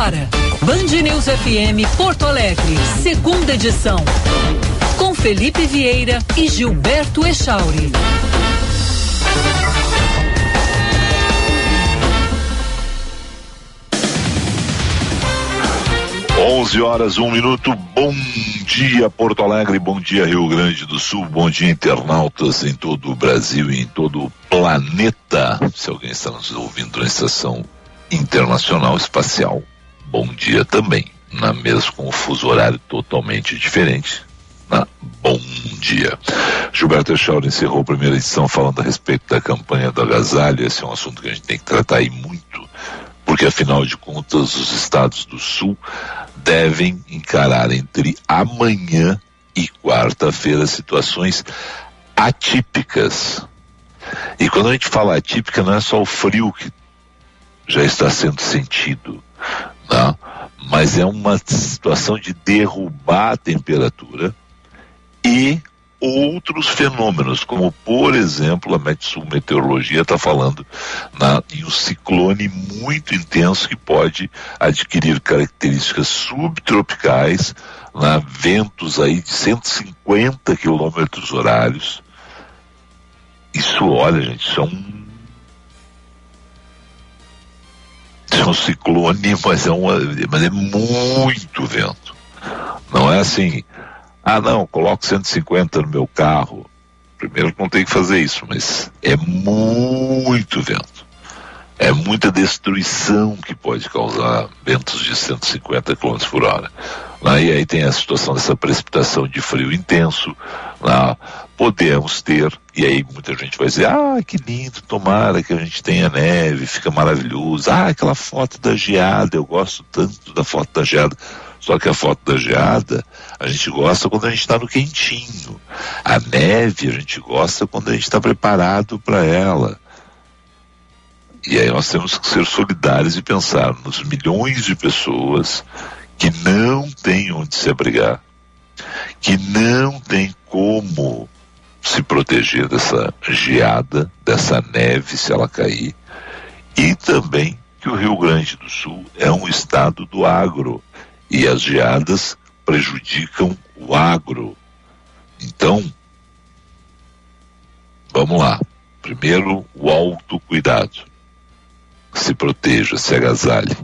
agora. Band News FM Porto Alegre, segunda edição. Com Felipe Vieira e Gilberto Echauri. 11 horas, um minuto. Bom dia, Porto Alegre. Bom dia, Rio Grande do Sul. Bom dia, internautas em todo o Brasil e em todo o planeta. Se alguém está nos ouvindo na estação internacional espacial, bom dia também. Na mesa com o fuso horário totalmente diferente. Na bom dia. Gilberto Echauri encerrou a primeira edição falando a respeito da campanha do agasalho. Esse é um assunto que a gente tem que tratar aí muito, porque afinal de contas os estados do sul devem encarar entre amanhã e quarta-feira situações atípicas. E quando a gente fala atípica, não é só o frio que já está sendo sentido, não? mas é uma situação de derrubar a temperatura e outros fenômenos, como por exemplo a Metsul Meteorologia está falando na, em um ciclone muito intenso que pode adquirir características subtropicais, na, ventos aí de 150 quilômetros horários. Isso, olha, gente, isso é um é um ciclone, mas é, uma, mas é muito vento. Não é assim, ah, não, coloco 150 no meu carro. Primeiro não tem que fazer isso, mas é muito vento. É muita destruição que pode causar ventos de 150 km por hora. Lá, e aí tem a situação dessa precipitação de frio intenso. Lá, podemos ter, e aí muita gente vai dizer, ah, que lindo, tomara que a gente tenha neve, fica maravilhoso. Ah, aquela foto da geada, eu gosto tanto da foto da geada. Só que a foto da geada, a gente gosta quando a gente está no quentinho. A neve, a gente gosta quando a gente está preparado para ela. E aí nós temos que ser solidários e pensar nos milhões de pessoas que não têm onde se abrigar, que não têm como se proteger dessa geada, dessa neve se ela cair, e também que o Rio Grande do Sul é um estado do agro e as geadas prejudicam o agro. Então, vamos lá. Primeiro, o autocuidado. Se proteja, se agasalhe.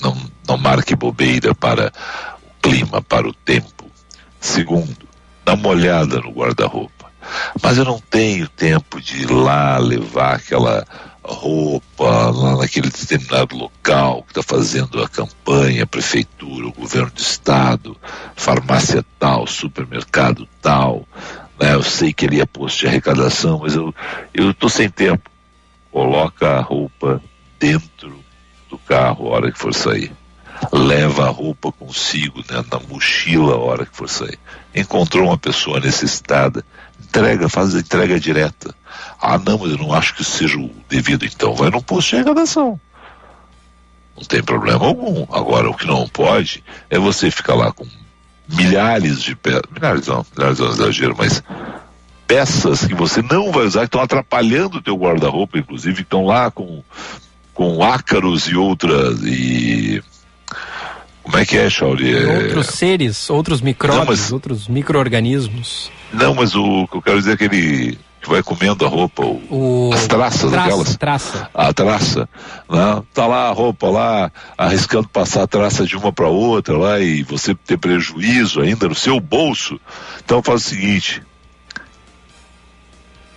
Não, não marque bobeira para o clima, para o tempo. Segundo, dá uma olhada no guarda-roupa. Mas eu não tenho tempo de ir lá levar aquela roupa lá naquele determinado local que está fazendo a campanha, a prefeitura, o governo do estado, farmácia tal, supermercado tal. Né? Eu sei que ele é posto de arrecadação, mas eu estou sem tempo. Coloca a roupa dentro do carro a hora que for sair. Leva a roupa consigo né, na mochila a hora que for sair. Encontrou uma pessoa necessitada, entrega, faz a entrega direta ah, não, mas eu não acho que seja o devido, então vai num posto de arrecadação. Não tem problema algum. Agora, o que não pode é você ficar lá com milhares de peças, milhares não, milhares não é exagero, mas peças que você não vai usar, que estão atrapalhando o teu guarda-roupa, inclusive, estão lá com, com ácaros e outras, e como é que é, Shauri? É... Outros seres, outros micróbios, mas... outros micro-organismos. Não, mas o que eu quero dizer é que ele que vai comendo a roupa, o, as traças traça, aquelas. Traça. A traça. Né? Tá lá a roupa lá, arriscando passar a traça de uma para outra lá e você ter prejuízo ainda no seu bolso. Então faz o seguinte: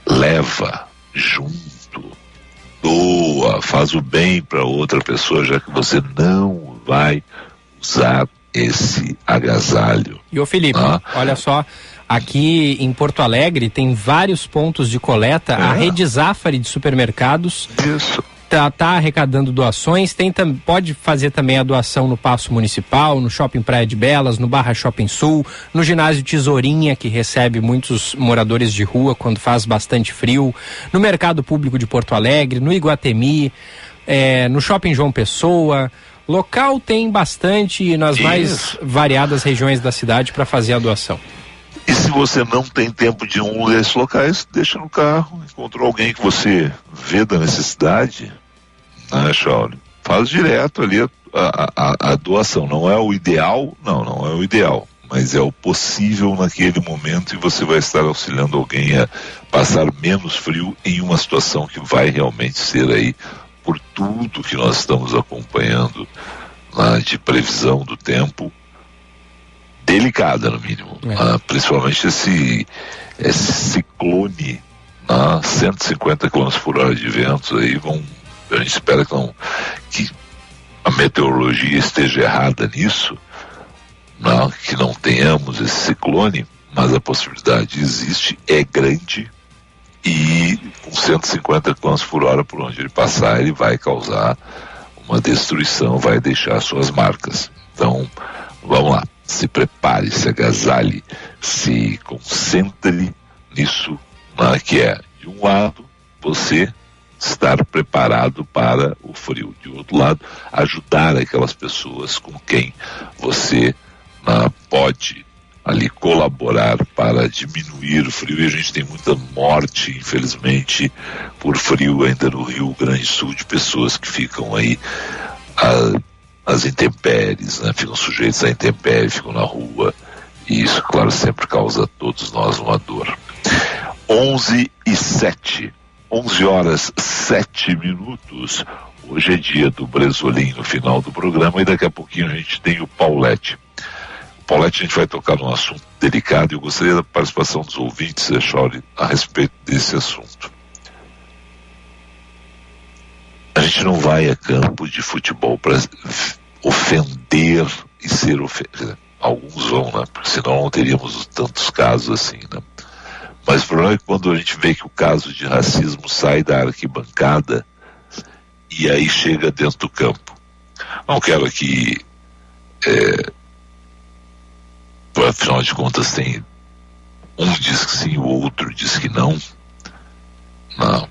leva junto, doa, faz o bem para outra pessoa, já que você não vai usar esse agasalho. E o Felipe, ah. olha só, Aqui em Porto Alegre tem vários pontos de coleta. É. A rede Zafari de supermercados Isso. Tá, tá, arrecadando doações, tem, pode fazer também a doação no Paço Municipal, no Shopping Praia de Belas, no Barra Shopping Sul, no ginásio Tesourinha, que recebe muitos moradores de rua quando faz bastante frio, no Mercado Público de Porto Alegre, no Iguatemi, é, no Shopping João Pessoa. Local tem bastante nas Isso. mais variadas regiões da cidade para fazer a doação. E se você não tem tempo de um desses locais, deixa no carro, encontrou alguém que você vê da necessidade, né, Shaolin? Faz direto ali a, a, a doação. Não é o ideal, não, não é o ideal mas é o possível naquele momento e você vai estar auxiliando alguém a passar menos frio em uma situação que vai realmente ser aí por tudo que nós estamos acompanhando né, de previsão do tempo delicada no mínimo, é. né, principalmente esse, esse ciclone, né, 150 km por hora de ventos aí vão, a gente espera que, não, que a meteorologia esteja errada nisso, não, que não tenhamos esse ciclone, mas a possibilidade existe, é grande e com 150 km por hora por onde ele passar, ele vai causar uma destruição, vai deixar suas marcas. Então, vamos lá, se prepare, se agasalhe, se concentre nisso, né, que é, de um lado, você estar preparado para o frio, de outro lado, ajudar aquelas pessoas com quem você né, pode ali colaborar para diminuir o frio e a gente tem muita morte, infelizmente, por frio ainda no Rio Grande do Sul, de pessoas que ficam aí as intempéries, né? ficam sujeitos à intempérie, ficam na rua e isso, claro, sempre causa a todos nós uma dor. 11 e 7, 11 horas 7 minutos. Hoje é dia do Bresolim no final do programa e daqui a pouquinho a gente tem o Paulette. Paulette, a gente vai tocar num assunto delicado e eu gostaria da participação dos ouvintes, Echauri, a respeito desse assunto. A gente não vai a campo de futebol para ofender e ser ofendido. Alguns vão, né? Porque senão não teríamos tantos casos assim, né? Mas o problema é quando a gente vê que o caso de racismo sai da arquibancada e aí chega dentro do campo. Não quero aqui é, afinal de contas tem um diz que sim, o outro diz que não. Não.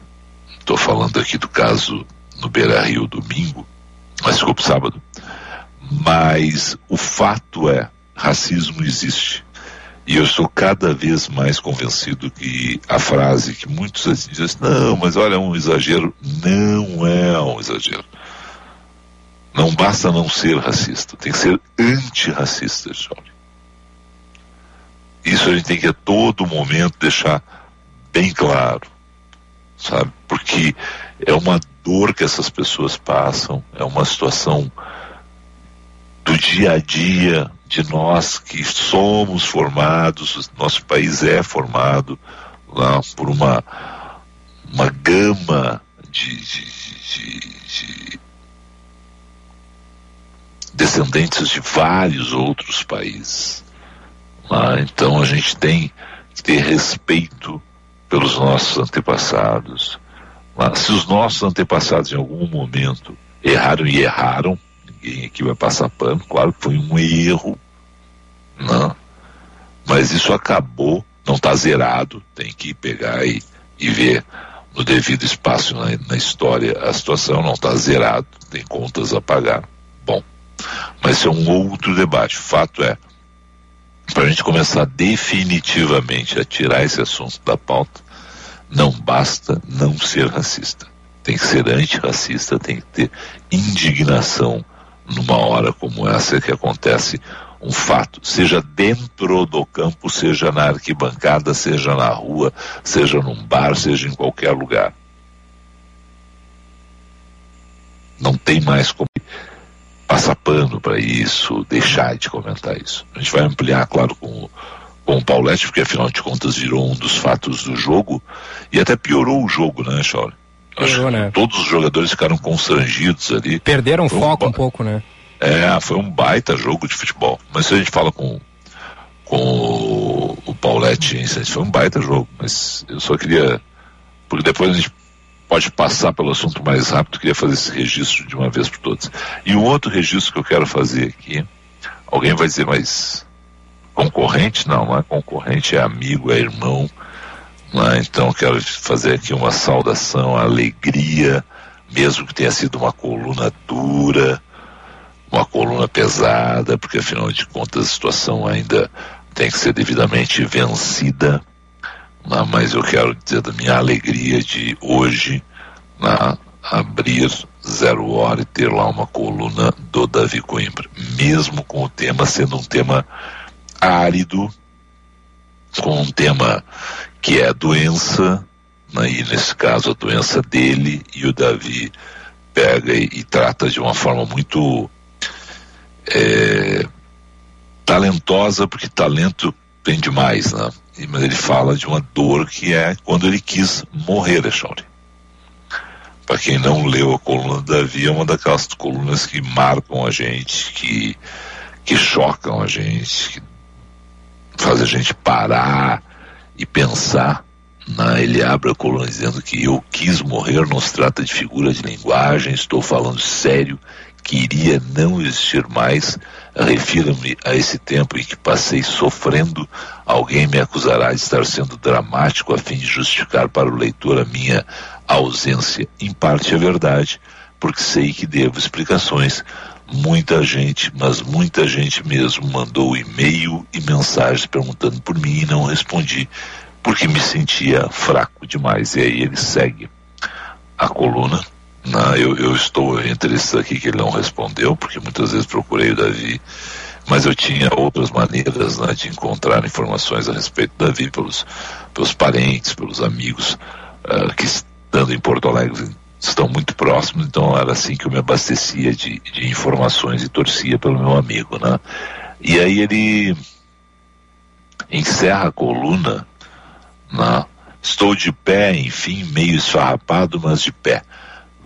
Estou falando aqui do caso no Beira Rio domingo, mas pro sábado. Mas o fato é, racismo existe. E eu estou cada vez mais convencido que a frase que muitos dizem, não, mas olha, é um exagero. Não é um exagero. Não basta não ser racista, tem que ser antirracista, Johnny. Isso a gente tem que a todo momento deixar bem claro, sabe? Porque é uma dor que essas pessoas passam, é uma situação do dia a dia de nós que somos formados, nosso país é formado lá por uma, uma gama de, de, de, de descendentes de vários outros países. Ah, então a gente tem que ter respeito pelos nossos antepassados. Ah, se os nossos antepassados em algum momento erraram e erraram, ninguém aqui vai passar pano, claro que foi um erro, não. mas isso acabou, não está zerado, tem que pegar e, e ver no devido espaço na, na história a situação não está zerado, tem contas a pagar. Bom, mas é um outro debate. O fato é, para a gente começar definitivamente a tirar esse assunto da pauta, não basta não ser racista. Tem que ser antirracista, tem que ter indignação numa hora como essa que acontece um fato, seja dentro do campo, seja na arquibancada, seja na rua, seja num bar, seja em qualquer lugar. Não tem mais como passar pano para isso, deixar de comentar isso. A gente vai ampliar, claro, com, com o Paulette, porque afinal de contas virou um dos fatos do jogo e até piorou o jogo, né, Chauri? Piorou, né? Todos os jogadores ficaram constrangidos ali. Perderam foco um, um pouco, né? É, foi um baita jogo de futebol. Mas se a gente fala com, com o, o Paulette, foi um baita jogo. Mas eu só queria. Porque depois a gente pode passar pelo assunto mais rápido, queria fazer esse registro de uma vez por todas. E um outro registro que eu quero fazer aqui, alguém vai dizer, mas concorrente? Não, não é concorrente, é amigo, é irmão. É? Então quero fazer aqui uma saudação, alegria, mesmo que tenha sido uma coluna dura, uma coluna pesada, porque afinal de contas a situação ainda tem que ser devidamente vencida né, mas eu quero dizer da minha alegria de hoje né, abrir Zero Hora e ter lá uma coluna do Davi Coimbra, mesmo com o tema sendo um tema árido, com um tema que é a doença, né, e nesse caso a doença dele, e o Davi pega e, e trata de uma forma muito é, talentosa, porque talento tem demais, né? Mas ele fala de uma dor que é quando ele quis morrer, Echauri. Para quem não leu a coluna do Davi, é uma daquelas colunas que marcam a gente, que, que chocam a gente, que faz a gente parar e pensar. Né? Ele abre a coluna dizendo que eu quis morrer, não se trata de figura de linguagem, estou falando sério, queria não existir mais. Refiro-me a esse tempo em que passei sofrendo. Alguém me acusará de estar sendo dramático a fim de justificar para o leitor a minha ausência. Em parte é verdade, porque sei que devo explicações. Muita gente, mas muita gente mesmo, mandou e-mail e mensagens perguntando por mim e não respondi, porque me sentia fraco demais. E aí ele segue a coluna. Não, eu, eu estou entre esses aqui que ele não respondeu, porque muitas vezes procurei o Davi, mas eu tinha outras maneiras né, de encontrar informações a respeito do Davi pelos, pelos parentes, pelos amigos uh, que estando em Porto Alegre estão muito próximos, então era assim que eu me abastecia de, de informações e torcia pelo meu amigo, né? E aí ele encerra a coluna, né? Estou de pé, enfim, meio esfarrapado, mas de pé.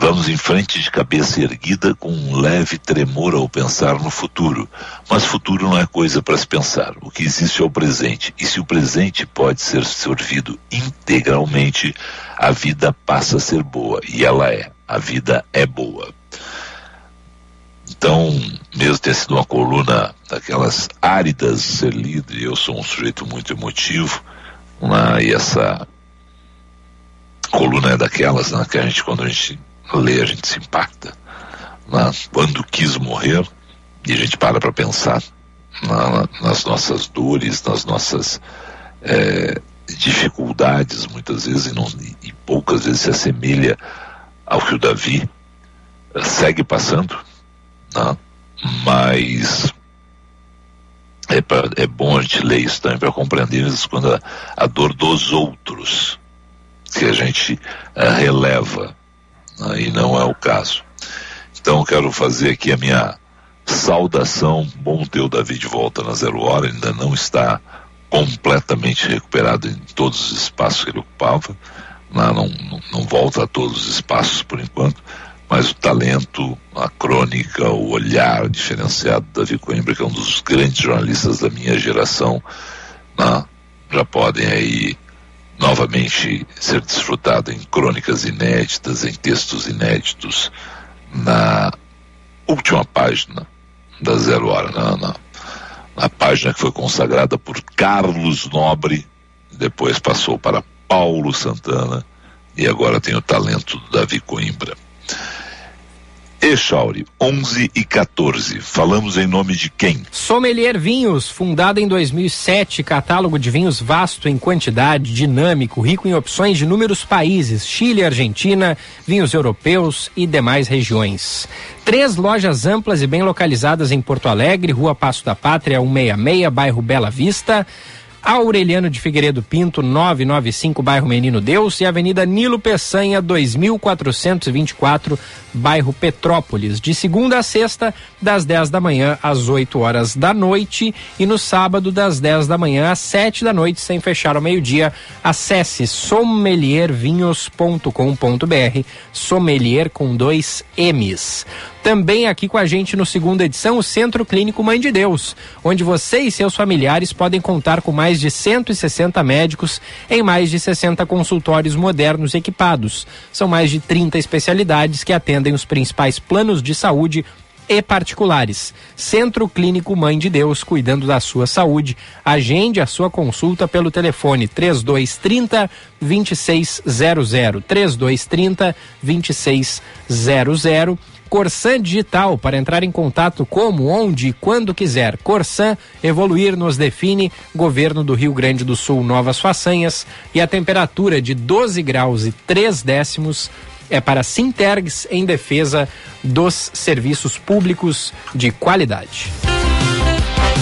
Vamos em frente de cabeça erguida com um leve tremor ao pensar no futuro. Mas futuro não é coisa para se pensar. O que existe é o presente. E se o presente pode ser sorvido integralmente, a vida passa a ser boa. E ela é. A vida é boa. Então, mesmo ter sido uma coluna daquelas áridas ser lido, e eu sou um sujeito muito emotivo, né, e essa coluna é daquelas né, que a gente, quando a gente lê, a gente se impacta. Né? Quando quis morrer, e a gente para para pensar na, nas nossas dores, nas nossas é, dificuldades, muitas vezes, e, não, e, poucas vezes se assemelha ao que o Davi é, segue passando, né? mas é, pra, é bom a gente ler isso também para compreender isso quando a, a, dor dos outros que a gente uh, releva aí não é o caso. Então quero fazer aqui a minha saudação, bom ter o Davi de volta na zero hora, ainda não está completamente recuperado em todos os espaços que ele ocupava, não, não, não volta a todos os espaços por enquanto, mas o talento, a crônica, o olhar diferenciado do Davi Coimbra, que é um dos grandes jornalistas da minha geração, né, já podem aí novamente ser desfrutado em crônicas inéditas, em textos inéditos, na última página da Zero Hora, na, na, na página que foi consagrada por Carlos Nobre, depois passou para Paulo Santana e agora tem o talento do Davi Coimbra. Echauri, 11 e 14. Falamos em nome de quem? Sommelier Vinhos, fundada em 2007, catálogo de vinhos vasto em quantidade, dinâmico, rico em opções de inúmeros países, Chile, Argentina, vinhos europeus e demais regiões. Três lojas amplas e bem localizadas em Porto Alegre, Rua Passo da Pátria 166, bairro Bela Vista. Aureliano de Figueiredo Pinto, 995, bairro Menino Deus, e Avenida Nilo Peçanha, 2424, bairro Petrópolis, de segunda a sexta, das 10 da manhã às 8 horas da noite, e no sábado, das 10 da manhã às 7 da noite, sem fechar ao meio-dia. Acesse sommeliervinhos.com.br, sommelier com dois M's. Também aqui com a gente no segunda edição, o Centro Clínico Mãe de Deus, onde você e seus familiares podem contar com mais de 160 médicos em mais de 60 consultórios modernos equipados. São mais de 30 especialidades que atendem os principais planos de saúde e particulares. Centro Clínico Mãe de Deus, cuidando da sua saúde. Agende a sua consulta pelo telefone 3230 2600. 3230 2600 Corsan Digital para entrar em contato como, onde e quando quiser. Corsan, evoluir nos define. Governo do Rio Grande do Sul, novas façanhas. E a temperatura de 12 graus e 3 décimos é para Sintergs em defesa dos serviços públicos de qualidade.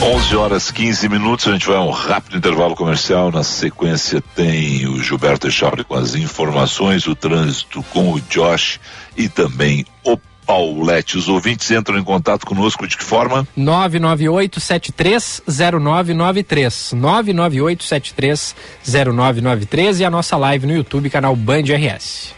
11 horas 15 minutos, a gente vai a um rápido intervalo comercial. Na sequência tem o Gilberto Echauri com as informações, o trânsito com o Josh e também o Paulette. Os ouvintes entram em contato conosco de que forma? 998-730993. 998-730993 e a nossa live no YouTube, canal Band RS.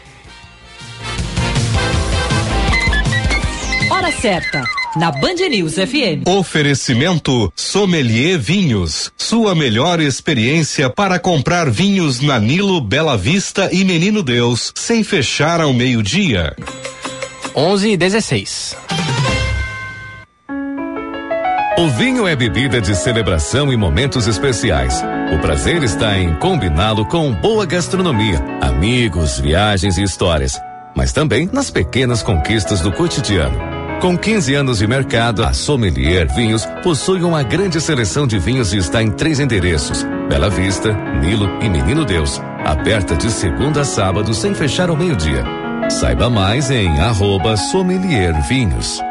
Hora certa na Band News FM. Oferecimento Sommelier Vinhos. Sua melhor experiência para comprar vinhos na Nilo, Bela Vista e Menino Deus, sem fechar ao meio-dia. 11 e 16. O vinho é bebida de celebração e momentos especiais. O prazer está em combiná-lo com boa gastronomia, amigos, viagens e histórias, mas também nas pequenas conquistas do cotidiano. Com 15 anos de mercado, a Sommelier Vinhos possui uma grande seleção de vinhos e está em três endereços: Bela Vista, Nilo e Menino Deus. Aberta de segunda a sábado sem fechar ao meio-dia. Saiba mais em arroba Sommelier Vinhos.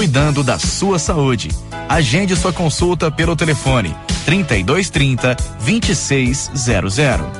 cuidando da sua saúde. Agende sua consulta pelo telefone 3230 2600.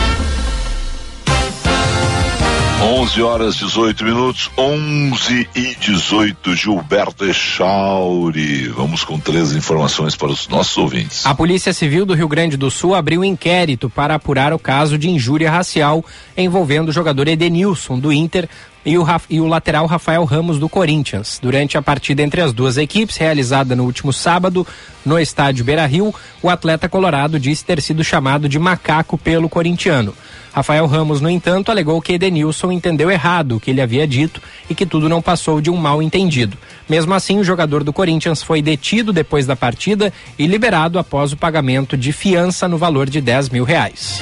11 horas 18 minutos, 11 e 18. Gilberto Echauri. Vamos com três informações para os nossos ouvintes. A Polícia Civil do Rio Grande do Sul abriu inquérito para apurar o caso de injúria racial envolvendo o jogador Edenilson do Inter e o, e o, lateral Rafael Ramos do Corinthians. Durante a partida entre as duas equipes, realizada no último sábado no estádio Beira Rio, o atleta colorado disse ter sido chamado de macaco pelo corintiano. Rafael Ramos, no entanto, alegou que Edenilson entendeu errado o que ele havia dito e que tudo não passou de um mal entendido. Mesmo assim, o jogador do Corinthians foi detido depois da partida e liberado após o pagamento de fiança no valor de 10 mil reais.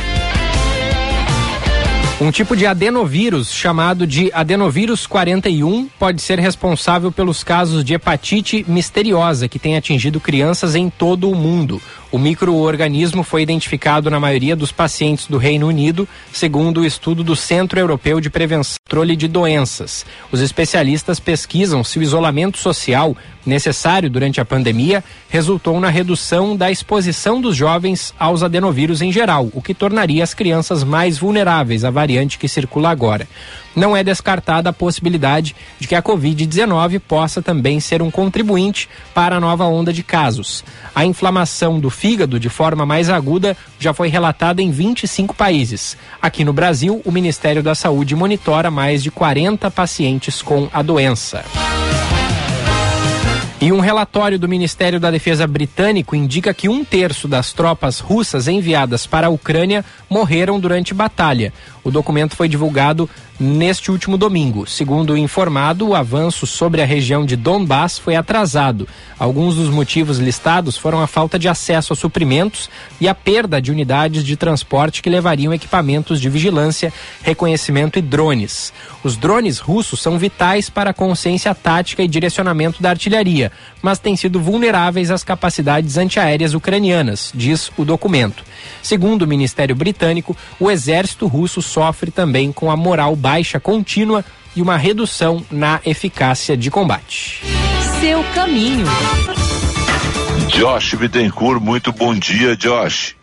Um tipo de adenovírus chamado de adenovírus 41 pode ser responsável pelos casos de hepatite misteriosa que tem atingido crianças em todo o mundo. O microorganismo foi identificado na maioria dos pacientes do Reino Unido, segundo o estudo do Centro Europeu de Prevenção e Controle de Doenças. Os especialistas pesquisam se o isolamento social necessário durante a pandemia resultou na redução da exposição dos jovens aos adenovírus em geral, o que tornaria as crianças mais vulneráveis à variante que circula agora. Não é descartada a possibilidade de que a Covid-19 possa também ser um contribuinte para a nova onda de casos. A inflamação do fígado de forma mais aguda já foi relatada em 25 países. Aqui no Brasil, o Ministério da Saúde monitora mais de 40 pacientes com a doença. E um relatório do Ministério da Defesa britânico indica que um terço das tropas russas enviadas para a Ucrânia morreram durante batalha. O documento foi divulgado neste último domingo. Segundo o informado, o avanço sobre a região de Donbass foi atrasado. Alguns dos motivos listados foram a falta de acesso a suprimentos e a perda de unidades de transporte que levariam equipamentos de vigilância, reconhecimento e drones. Os drones russos são vitais para a consciência tática e direcionamento da artilharia, mas têm sido vulneráveis às capacidades antiaéreas ucranianas, diz o documento. Segundo o Ministério Britânico, o exército russo sofre também com a moral baixa contínua e uma redução na eficácia de combate. Seu caminho. Josh Bittencourt, muito bom dia, Josh.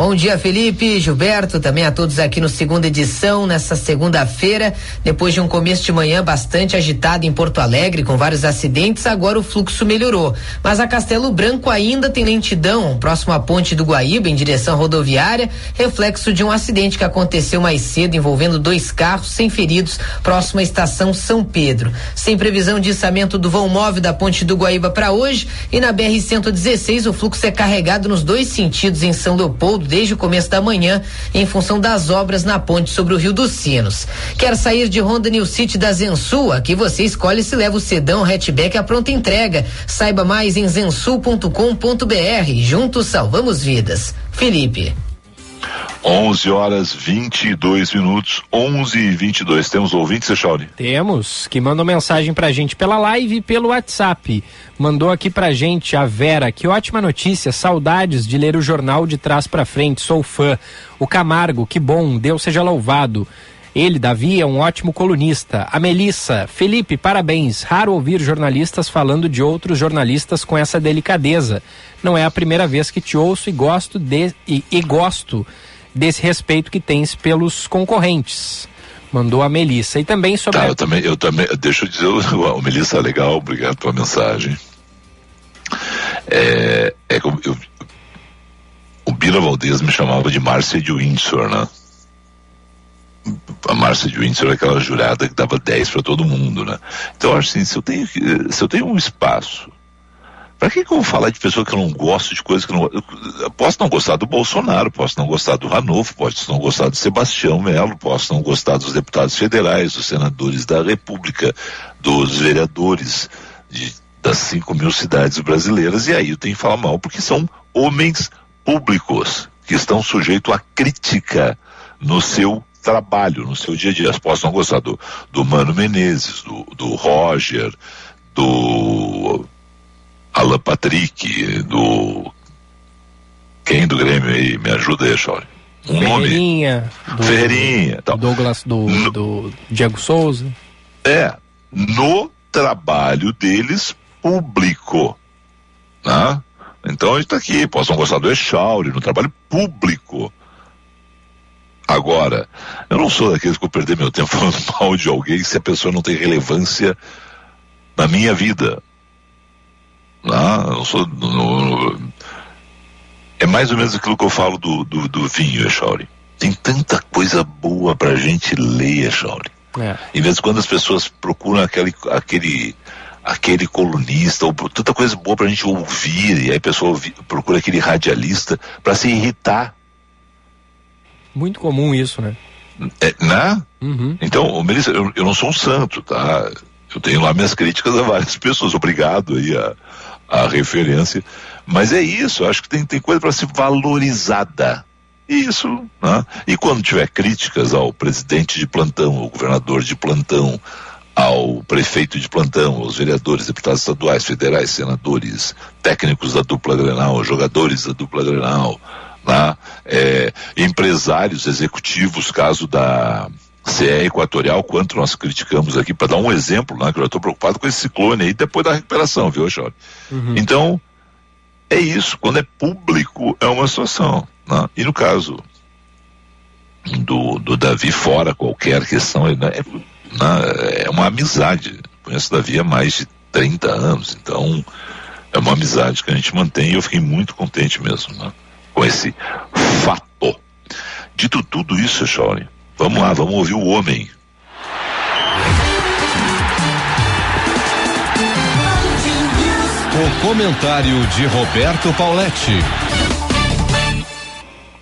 Bom dia, Felipe, Gilberto, também a todos aqui no segunda edição, nessa segunda-feira. Depois de um começo de manhã bastante agitado em Porto Alegre, com vários acidentes, agora o fluxo melhorou. Mas a Castelo Branco ainda tem lentidão, próximo à ponte do Guaíba, em direção rodoviária, reflexo de um acidente que aconteceu mais cedo envolvendo dois carros sem feridos, próximo à estação São Pedro. Sem previsão de içamento do vão móvel da ponte do Guaíba para hoje, e na BR-116 o fluxo é carregado nos dois sentidos em São Leopoldo desde o começo da manhã em função das obras na ponte sobre o Rio dos Sinos. Quer sair de Honda New City da Zensul? Aqui você escolhe se leva o sedão hatchback à pronta entrega. Saiba mais em zensul.com.br. Juntos salvamos vidas. Felipe. 11 horas 22 minutos, 11 e 22. Temos ouvintes, Chauri? Temos, que mandam mensagem pra gente pela live e pelo WhatsApp. Mandou aqui pra gente a Vera, que ótima notícia, saudades de ler o jornal de trás pra frente, sou fã. O Camargo, que bom, Deus seja louvado. Ele, Davi, é um ótimo colunista. A Melissa, Felipe, parabéns. Raro ouvir jornalistas falando de outros jornalistas com essa delicadeza. Não é a primeira vez que te ouço e gosto de e, e gosto desse respeito que tens pelos concorrentes. Mandou a Melissa. E também sobre. Tá, a... eu também, eu também, deixa eu dizer, o Melissa, legal, obrigado pela mensagem. É, é como eu, o Bila Valdez me chamava de Márcia de Windsor, né? A Márcia de Windsor é aquela jurada que dava 10 para todo mundo, né? Então, acho assim, se eu tenho, se eu tenho um espaço Pra que, que eu vou falar de pessoa que eu não gosto de coisas que eu não eu posso não gostar do Bolsonaro, posso não gostar do Ranolfo, posso não gostar do Sebastião Melo, posso não gostar dos deputados federais, dos senadores da República, dos vereadores de, das 5 mil cidades brasileiras, e aí eu tenho que falar mal, porque são homens públicos que estão sujeitos à crítica no seu trabalho, no seu dia a dia. Posso não gostar do, do Mano Menezes, do, do Roger, do Alan Patrick, do. Quem do Grêmio aí? Me ajuda aí, Chore. Um Ferreirinha, nome. Do, Ferreirinha. Tal. Douglas, do, no, do Diego Souza. É, no trabalho deles público. Né? Então a gente está aqui, posso não gostar do Echauri, no trabalho público. Agora, eu não sou daqueles que vou perder meu tempo falando mal de alguém se a pessoa não tem relevância na minha vida. Não, eu sou, não, é mais ou menos aquilo que eu falo do, do, do vinho, Echauri. Tem tanta coisa boa pra gente ler, Echauri. É. Em vez de quando as pessoas procuram aquele, aquele, aquele colunista, ou tanta coisa boa pra gente ouvir, e aí a pessoa ouvi, procura aquele radialista para se irritar. Muito comum isso, né? É, né? Uhum. Então, Melissa, eu, eu não sou um santo, tá? Eu tenho lá minhas críticas a várias pessoas. Obrigado aí a, a referência. Mas é isso, acho que tem, tem coisa para ser valorizada. Isso. Né? E quando tiver críticas ao presidente de plantão, ao governador de plantão, ao prefeito de plantão, aos vereadores, deputados estaduais, federais, senadores, técnicos da dupla Grenal, jogadores da dupla Grenal, né? é, empresários, executivos, caso da se é equatorial, quanto nós criticamos aqui, para dar um exemplo, né, que eu estou preocupado com esse ciclone aí depois da recuperação, viu, Jorge? Uhum. Então, é isso, quando é público é uma situação. Né? E no caso do, do Davi, fora qualquer questão, né, é, né, é uma amizade. Conheço o Davi há mais de 30 anos, então é uma amizade que a gente mantém e eu fiquei muito contente mesmo né, com esse fato. Dito tudo isso, Chore, Vamos lá, vamos ouvir o homem. O comentário de Roberto Pauletti.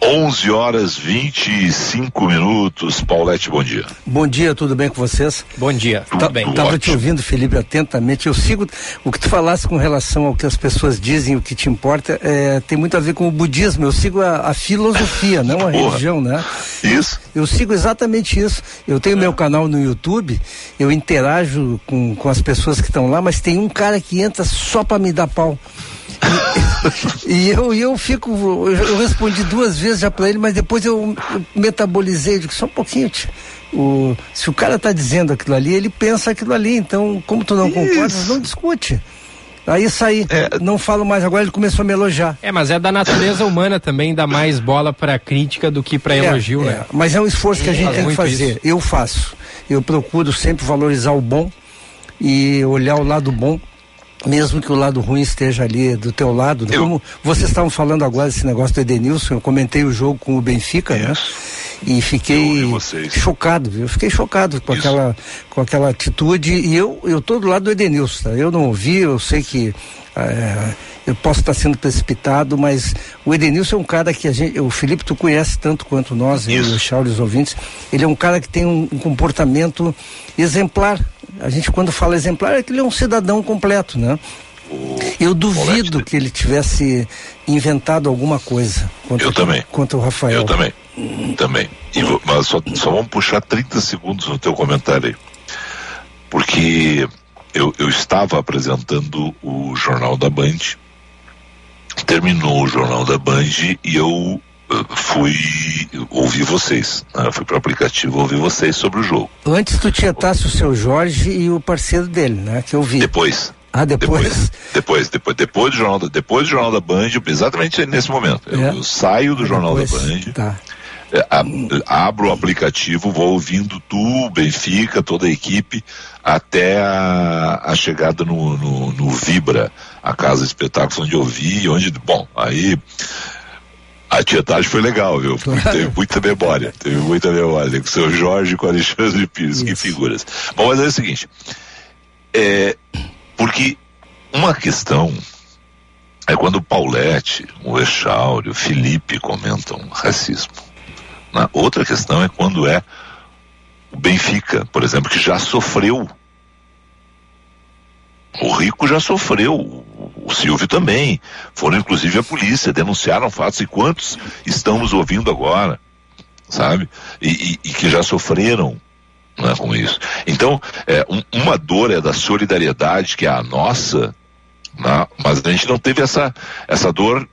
11 horas 25 minutos. Paulette, bom dia. Bom dia, tudo bem com vocês? Bom dia, tudo tá, bem. Estava te ouvindo, Felipe, atentamente. Eu sigo o que tu falasse com relação ao que as pessoas dizem, o que te importa, é, tem muito a ver com o budismo. Eu sigo a, a filosofia, não a religião, né? Isso. Eu, eu, sigo exatamente isso. Eu tenho é. meu canal no YouTube, eu interajo com, com as pessoas que estão lá, mas tem um cara que entra só para me dar pau. E, eu, eu fico, eu, respondi duas vezes já para ele, mas depois eu, metabolizei, digo, só um pouquinho, tia. O, se o cara está dizendo aquilo ali, ele pensa aquilo ali, então, como tu não concorda, não discute. Aí saí, é. não falo mais, agora ele começou a me elogiar. É, mas é da natureza humana também dar mais bola para crítica do que para é, elogio, é. né? Mas é um esforço que a gente tem que fazer. Isso. Eu faço. Eu procuro sempre valorizar o bom e olhar o lado bom mesmo que o lado ruim esteja ali do teu lado, eu... como vocês estavam falando agora desse negócio do Edenilson, eu comentei o jogo com o Benfica, né? E fiquei chocado, eu fiquei chocado com aquela, com aquela atitude. E eu, eu tô do lado do Edenilson, tá? Eu não ouvi, eu sei que é, eu posso estar sendo precipitado, mas o Edenilson é um cara que a gente, o Felipe tu conhece tanto quanto nós, eu, o Charles ouvintes, ele é um cara que tem um, um comportamento exemplar, a gente quando fala exemplar é que ele é um cidadão completo, né? Eu duvido que ele tivesse inventado alguma coisa. Contra, eu também. Contra o Rafael. Eu também. Também. Mas só, só vamos puxar 30 segundos no teu comentário aí. Porque eu, eu estava apresentando o Jornal da Band. Terminou o Jornal da Band e eu fui ouvir vocês. Né? Fui para o aplicativo ouvir vocês sobre o jogo. Antes tu tietasse o seu Jorge e o parceiro dele, né? Que eu vi. Depois. Ah, depois? Depois, depois, depois, depois, do, jornal da, depois do Jornal da Band, exatamente nesse momento. É. Eu, eu, saio do Jornal depois, da Band. Tá. É, abro o aplicativo, vou ouvindo tu, Benfica, toda a equipe, até a, a chegada no, no, no, Vibra, a casa de espetáculos onde eu vi, onde, bom, aí a tietagem foi legal, viu? Teve muita memória, teve muita memória. Com o seu Jorge, com o Alexandre Pires, que figuras. Bom, mas é o seguinte, é, porque uma questão é quando o Paulette, o Echauri, o Felipe comentam racismo. Na outra questão é quando é o Benfica, por exemplo, que já sofreu. O Rico já sofreu, o Silvio também. Foram inclusive a polícia, denunciaram fatos e quantos estamos ouvindo agora, sabe? E, e, e que já sofreram né, com isso. Então, é, um, uma dor é da solidariedade, que é a nossa, né, mas a gente não teve essa, essa dor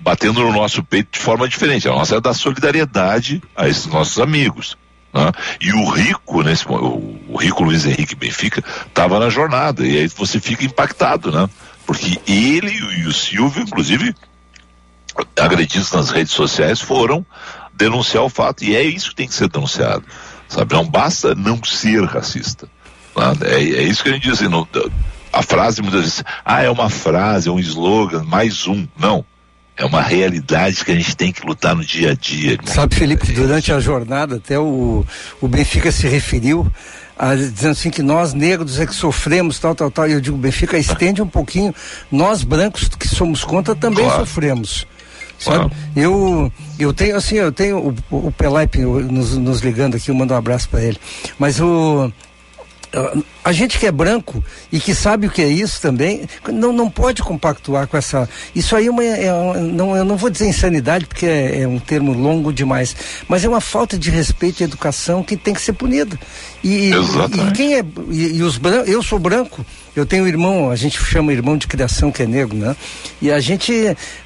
batendo no nosso peito de forma diferente. A nossa é da solidariedade a esses nossos amigos. Né? E o Rico, nesse, o, o Rico Luiz Henrique Benfica, estava na jornada, e aí você fica impactado, né? Porque ele e o Silvio, inclusive, agredidos nas redes sociais, foram denunciar o fato. E é isso que tem que ser denunciado. Sabe? Não basta não ser racista. É, é, isso que a gente diz. Assim, não, a frase muitas vezes, ah, é uma frase, é um slogan, mais um. Não. É uma realidade que a gente tem que lutar no dia a dia. Irmão. Sabe, Felipe, durante a jornada, até o, o Benfica se referiu ah, dizendo assim que nós negros é que sofremos, tal, tal, tal. E eu digo, Benfica, estende um pouquinho. Nós brancos que somos contra também claro. sofremos. Sabe? Claro. Eu, eu tenho, assim, eu tenho o, o Pelaipe nos, nos ligando aqui, eu mando um abraço para ele. Mas o a gente que é branco e que sabe o que é isso também, não, não pode compactuar com essa. Isso aí é uma, é uma, não, eu não vou dizer insanidade, porque é, é, um termo longo demais, mas é uma falta de respeito e educação que tem que ser punida. E, e quem é. E, e os brancos, eu sou branco, eu tenho um irmão, a gente chama irmão de criação que é negro, né? E a gente.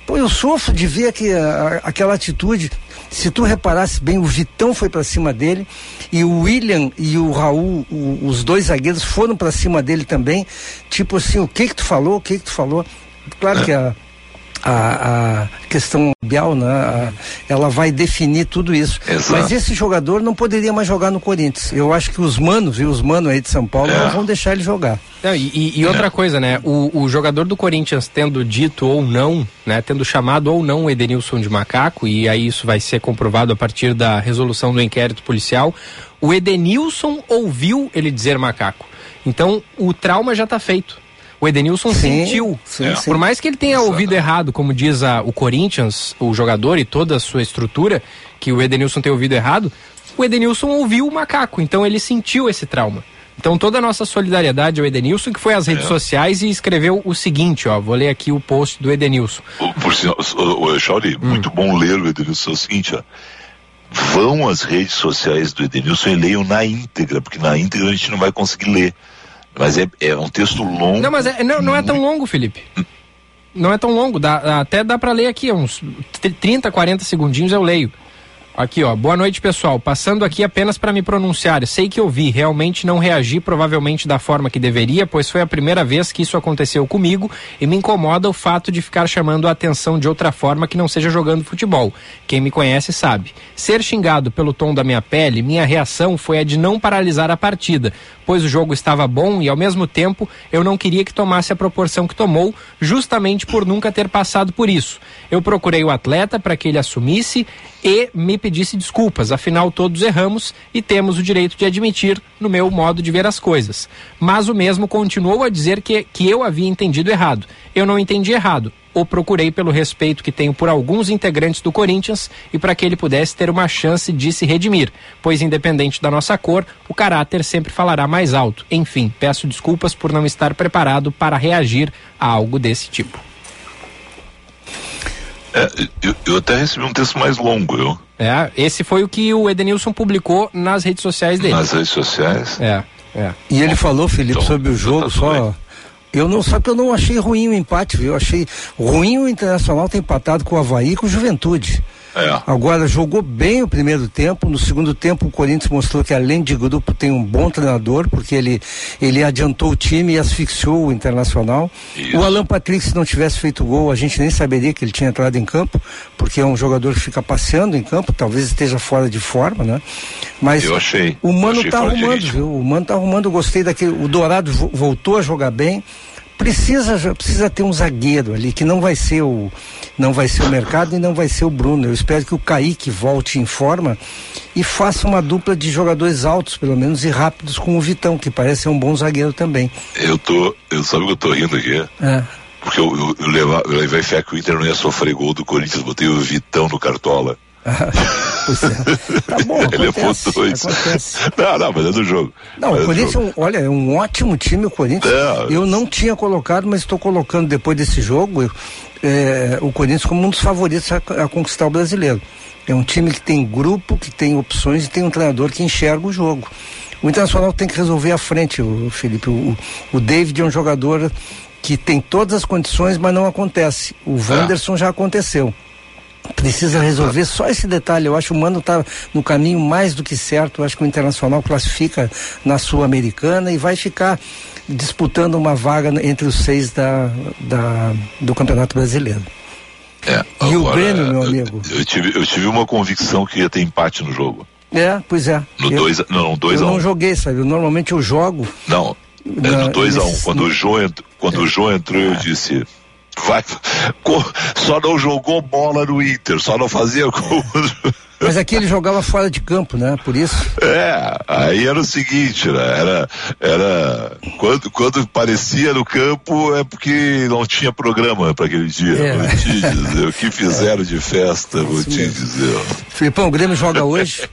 Pô, eu sofro de ver que, a, aquela atitude. Se tu reparasse bem, o Vitão foi para cima dele e o William e o Raul, o, os dois zagueiros foram para cima dele também. Tipo assim, o que que tu falou? O que que tu falou? Claro que a a, a questão bial, né? A, ela vai definir tudo isso. Exato. Mas esse jogador não poderia mais jogar no Corinthians. Eu acho que os manos e os manos aí de São Paulo é. não vão deixar ele jogar. Não, e, e, outra é. coisa, né? O, o, jogador do Corinthians tendo dito ou não, né? Tendo chamado ou não o Edenilson de macaco, e aí isso vai ser comprovado a partir da resolução do inquérito policial, o Edenilson ouviu ele dizer macaco. Então o trauma já está feito O Edenilson Sim, sentiu. sim, sim. Por mais que ele tenha ouvido errado, como diz a- o Corinthians, o jogador e toda a sua estrutura, que o Edenilson tenha ouvido errado, o Edenilson ouviu o macaco, então ele sentiu esse trauma. Então toda a nossa solidariedade ao Edenilson, que foi às redes É. sociais e escreveu o seguinte, ó, vou ler aqui o post do Edenilson. Por sinal, Chauri, muito bom ler o Edenilson. É o seguinte, ó. Vão às redes sociais do Edenilson e leiam na íntegra, porque na íntegra a gente não vai conseguir ler. Mas é, é um texto longo. Não, mas é- não, não é tão longo, Felipe. Não é tão longo, dá- até dá pra ler aqui, uns tr- 30, 40 segundinhos eu leio. Aqui, ó. Boa noite, pessoal. Passando aqui apenas para me pronunciar. Sei que eu vi, realmente não reagi provavelmente da forma que deveria, pois foi a primeira vez que isso aconteceu comigo e me incomoda o fato de ficar chamando a atenção de outra forma que não seja jogando futebol. Quem me conhece sabe. Ser xingado pelo tom da minha pele, minha reação foi a de não paralisar a partida, pois o jogo estava bom e ao mesmo tempo eu não queria que tomasse a proporção que tomou, justamente por nunca ter passado por isso. Eu procurei o atleta para que ele assumisse e me pedisse desculpas, afinal todos erramos e temos o direito de admitir no meu modo de ver as coisas. Mas o mesmo continuou a dizer que, que eu havia entendido errado. Eu não entendi errado. O procurei pelo respeito que tenho por alguns integrantes do Corinthians e para que ele pudesse ter uma chance de se redimir, pois independente da nossa cor, o caráter sempre falará mais alto. Enfim, peço desculpas por não estar preparado para reagir a algo desse tipo. É, eu, eu até recebi um texto mais longo, eu, É, esse foi o que o Edenilson publicou nas redes sociais dele. nas redes sociais. É, é. E ele falou, Felipe, Então, sobre o jogo, tá só. Eu não, só que eu não achei ruim o empate, viu? Eu achei ruim o Internacional ter empatado com o Havaí e com o Juventude. É. Agora, jogou bem o primeiro tempo. No segundo tempo, o Corinthians mostrou que, além de grupo, tem um bom treinador, porque ele, ele adiantou o time e asfixiou o Internacional. Isso. O Alan Patrick, se não tivesse feito gol, a gente nem saberia que ele tinha entrado em campo, porque é um jogador que fica passeando em campo, talvez esteja fora de forma, né? Mas Eu achei. o Mano Achei tá arrumando, viu? O Mano tá arrumando, gostei daquele. O Dourado vo- voltou a jogar bem. Precisa, precisa ter um zagueiro ali, que não vai ser o. Não vai ser o mercado e não vai ser o Bruno. Eu espero que o Kaique volte em forma e faça uma dupla de jogadores altos, pelo menos, e rápidos com o Vitão, que parece ser um bom zagueiro também. Eu tô. Eu sabe que eu tô rindo aqui? É. Porque eu, eu, eu, leva- eu levei fé que o Inter não ia sofrer gol do Corinthians, botei o Vitão no Cartola. É. Tá bom, Ele levou acontece, dois. acontece. Não, não, mas é do jogo. Não, Mas é o do Corinthians, é jogo. um- olha, é um ótimo time o Corinthians. É. Eu não tinha colocado, mas estou colocando depois desse jogo eu, é, o Corinthians como um dos favoritos a, a conquistar o brasileiro. É um time que tem grupo, que tem opções e tem um treinador que enxerga o jogo. O Internacional tem que resolver a frente, o Felipe. O, o David é um jogador que tem todas as condições, mas não acontece. O Wanderson já aconteceu. Precisa resolver só esse detalhe. Eu acho que o Mano está no caminho mais do que certo. Eu acho que o Internacional classifica na Sul-Americana e vai ficar disputando uma vaga entre os seis da, da- do Campeonato Brasileiro. É, E o Grêmio, meu eu- amigo? Eu, tive, eu tive uma convicção que ia ter empate no jogo. É, pois é. No eu, 2 Não, 2 eu a 1 não joguei, sabe? Eu, normalmente eu jogo. Não, é no 2x1. nesses- Quando, o João, quando o João entrou, eu disse. Vai, só não jogou bola no Inter, só não fazia gol. Mas aqui ele jogava fora de campo, né? Por isso. É, aí era o seguinte, né? Era, era quando, quando parecia no campo é porque não tinha programa para aquele dia. É. Vou te dizer, o que fizeram de festa, vou te dizer. Filipão, o Grêmio joga hoje.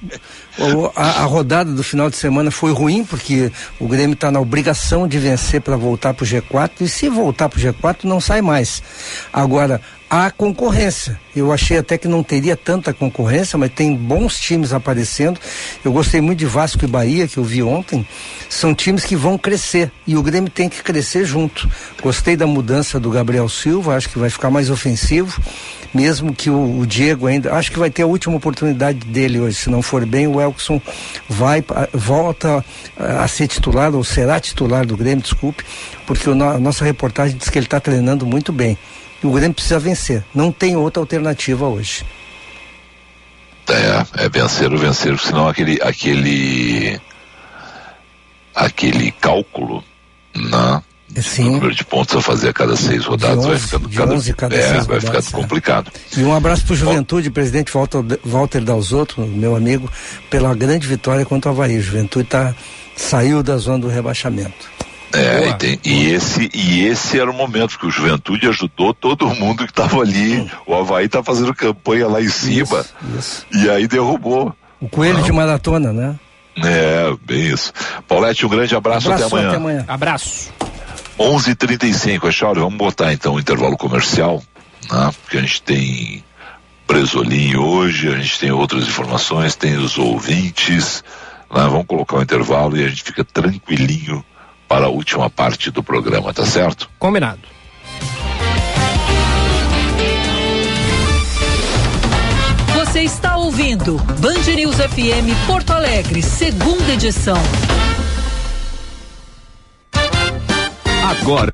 A, a rodada do final de semana foi ruim, porque o Grêmio está na obrigação de vencer para voltar para o G4. E se voltar para o G4, não sai mais. Agora, há concorrência. Eu achei até que não teria tanta concorrência, mas tem bons times aparecendo. Eu gostei muito de Vasco e Bahia, que eu vi ontem. São times que vão crescer e o Grêmio tem que crescer junto. Gostei da mudança do Gabriel Silva, acho que vai ficar mais ofensivo. Mesmo que o, o Diego ainda. Acho que vai ter a última oportunidade dele hoje. Se não for bem, o Elkson vai, volta a, ser titular, ou será titular do Grêmio, desculpe, porque a nossa reportagem diz que ele está treinando muito bem. E o Grêmio precisa vencer. Não tem outra alternativa hoje. É, é vencer ou vencer, senão aquele, aquele, aquele cálculo, né? Sim. O número de pontos a fazer a cada seis rodadas De vai 11, ficando cada, 11 cada é, vai rodadas, ficando é. complicado. E um abraço para o Juventude, presidente Walter, Walter Dalzotto, meu amigo, pela grande vitória contra o Havaí. Juventude tá, saiu da zona do rebaixamento. É, Boa, e, tem- e esse, e esse era o momento que o Juventude ajudou todo mundo que estava ali. O Havaí tá fazendo campanha lá em cima Isso, isso. e aí derrubou. O coelho de maratona, né? É, bem isso. Paulette, um grande abraço, Abraço, até amanhã. até amanhã. Abraço. 11:35, Echauri, vamos botar então o intervalo comercial, né? Porque a gente tem Bresolim hoje, a gente tem outras informações, tem os ouvintes, né? Vamos colocar o intervalo e a gente fica tranquilinho para a última parte do programa, tá certo? Combinado. Você está ouvindo Band News FM Porto Alegre, segunda edição. Agora.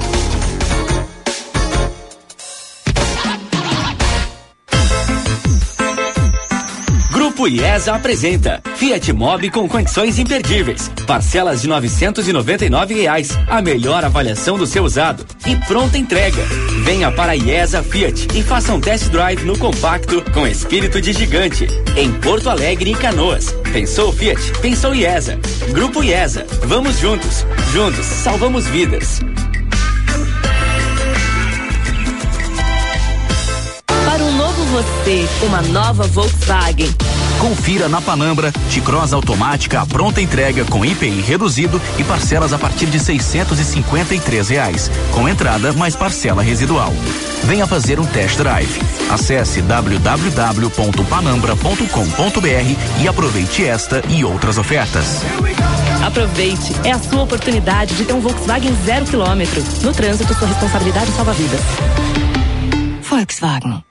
Grupo IESA apresenta Fiat Mobi com condições imperdíveis. Parcelas de 999 reais. A melhor avaliação do seu usado. E pronta entrega. Venha para a IESA Fiat e faça um test drive no compacto com espírito de gigante. Em Porto Alegre e Canoas. Pensou Fiat? Pensou IESA. Grupo IESA. Vamos juntos. Juntos salvamos vidas. Você, uma nova Volkswagen. Confira na Panambra, T-Cross automática, a pronta entrega com IPI reduzido e parcelas a partir de 653 reais, com entrada mais parcela residual. Venha fazer um test drive. Acesse www.panambra.com.br e aproveite esta e outras ofertas. Aproveite, é a sua oportunidade de ter um Volkswagen zero quilômetro. No trânsito, sua responsabilidade salva vidas. Volkswagen.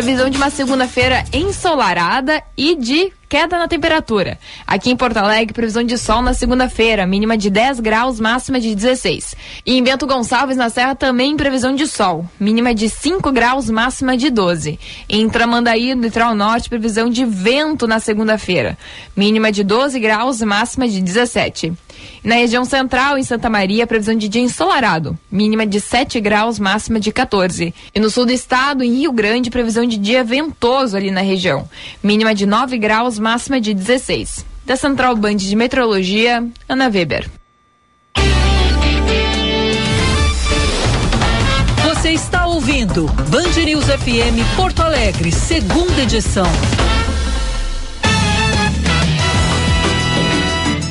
Previsão de uma segunda-feira ensolarada e de queda na temperatura. Aqui em Porto Alegre, previsão de sol na segunda-feira, mínima de 10 graus, máxima de 16. E em Bento Gonçalves, na Serra, também previsão de sol, mínima de 5 graus, máxima de 12. Em Tramandaí, no litoral norte, previsão de vento na segunda-feira, mínima de 12 graus, máxima de 17. Na região central, em Santa Maria, previsão de dia ensolarado, mínima de 7 graus, máxima de 14. E no sul do estado, em Rio Grande, previsão de dia ventoso ali na região, mínima de 9 graus, máxima de 16. Da Central Band de Meteorologia, Ana Weber. Você está ouvindo Band News FM Porto Alegre, segunda edição.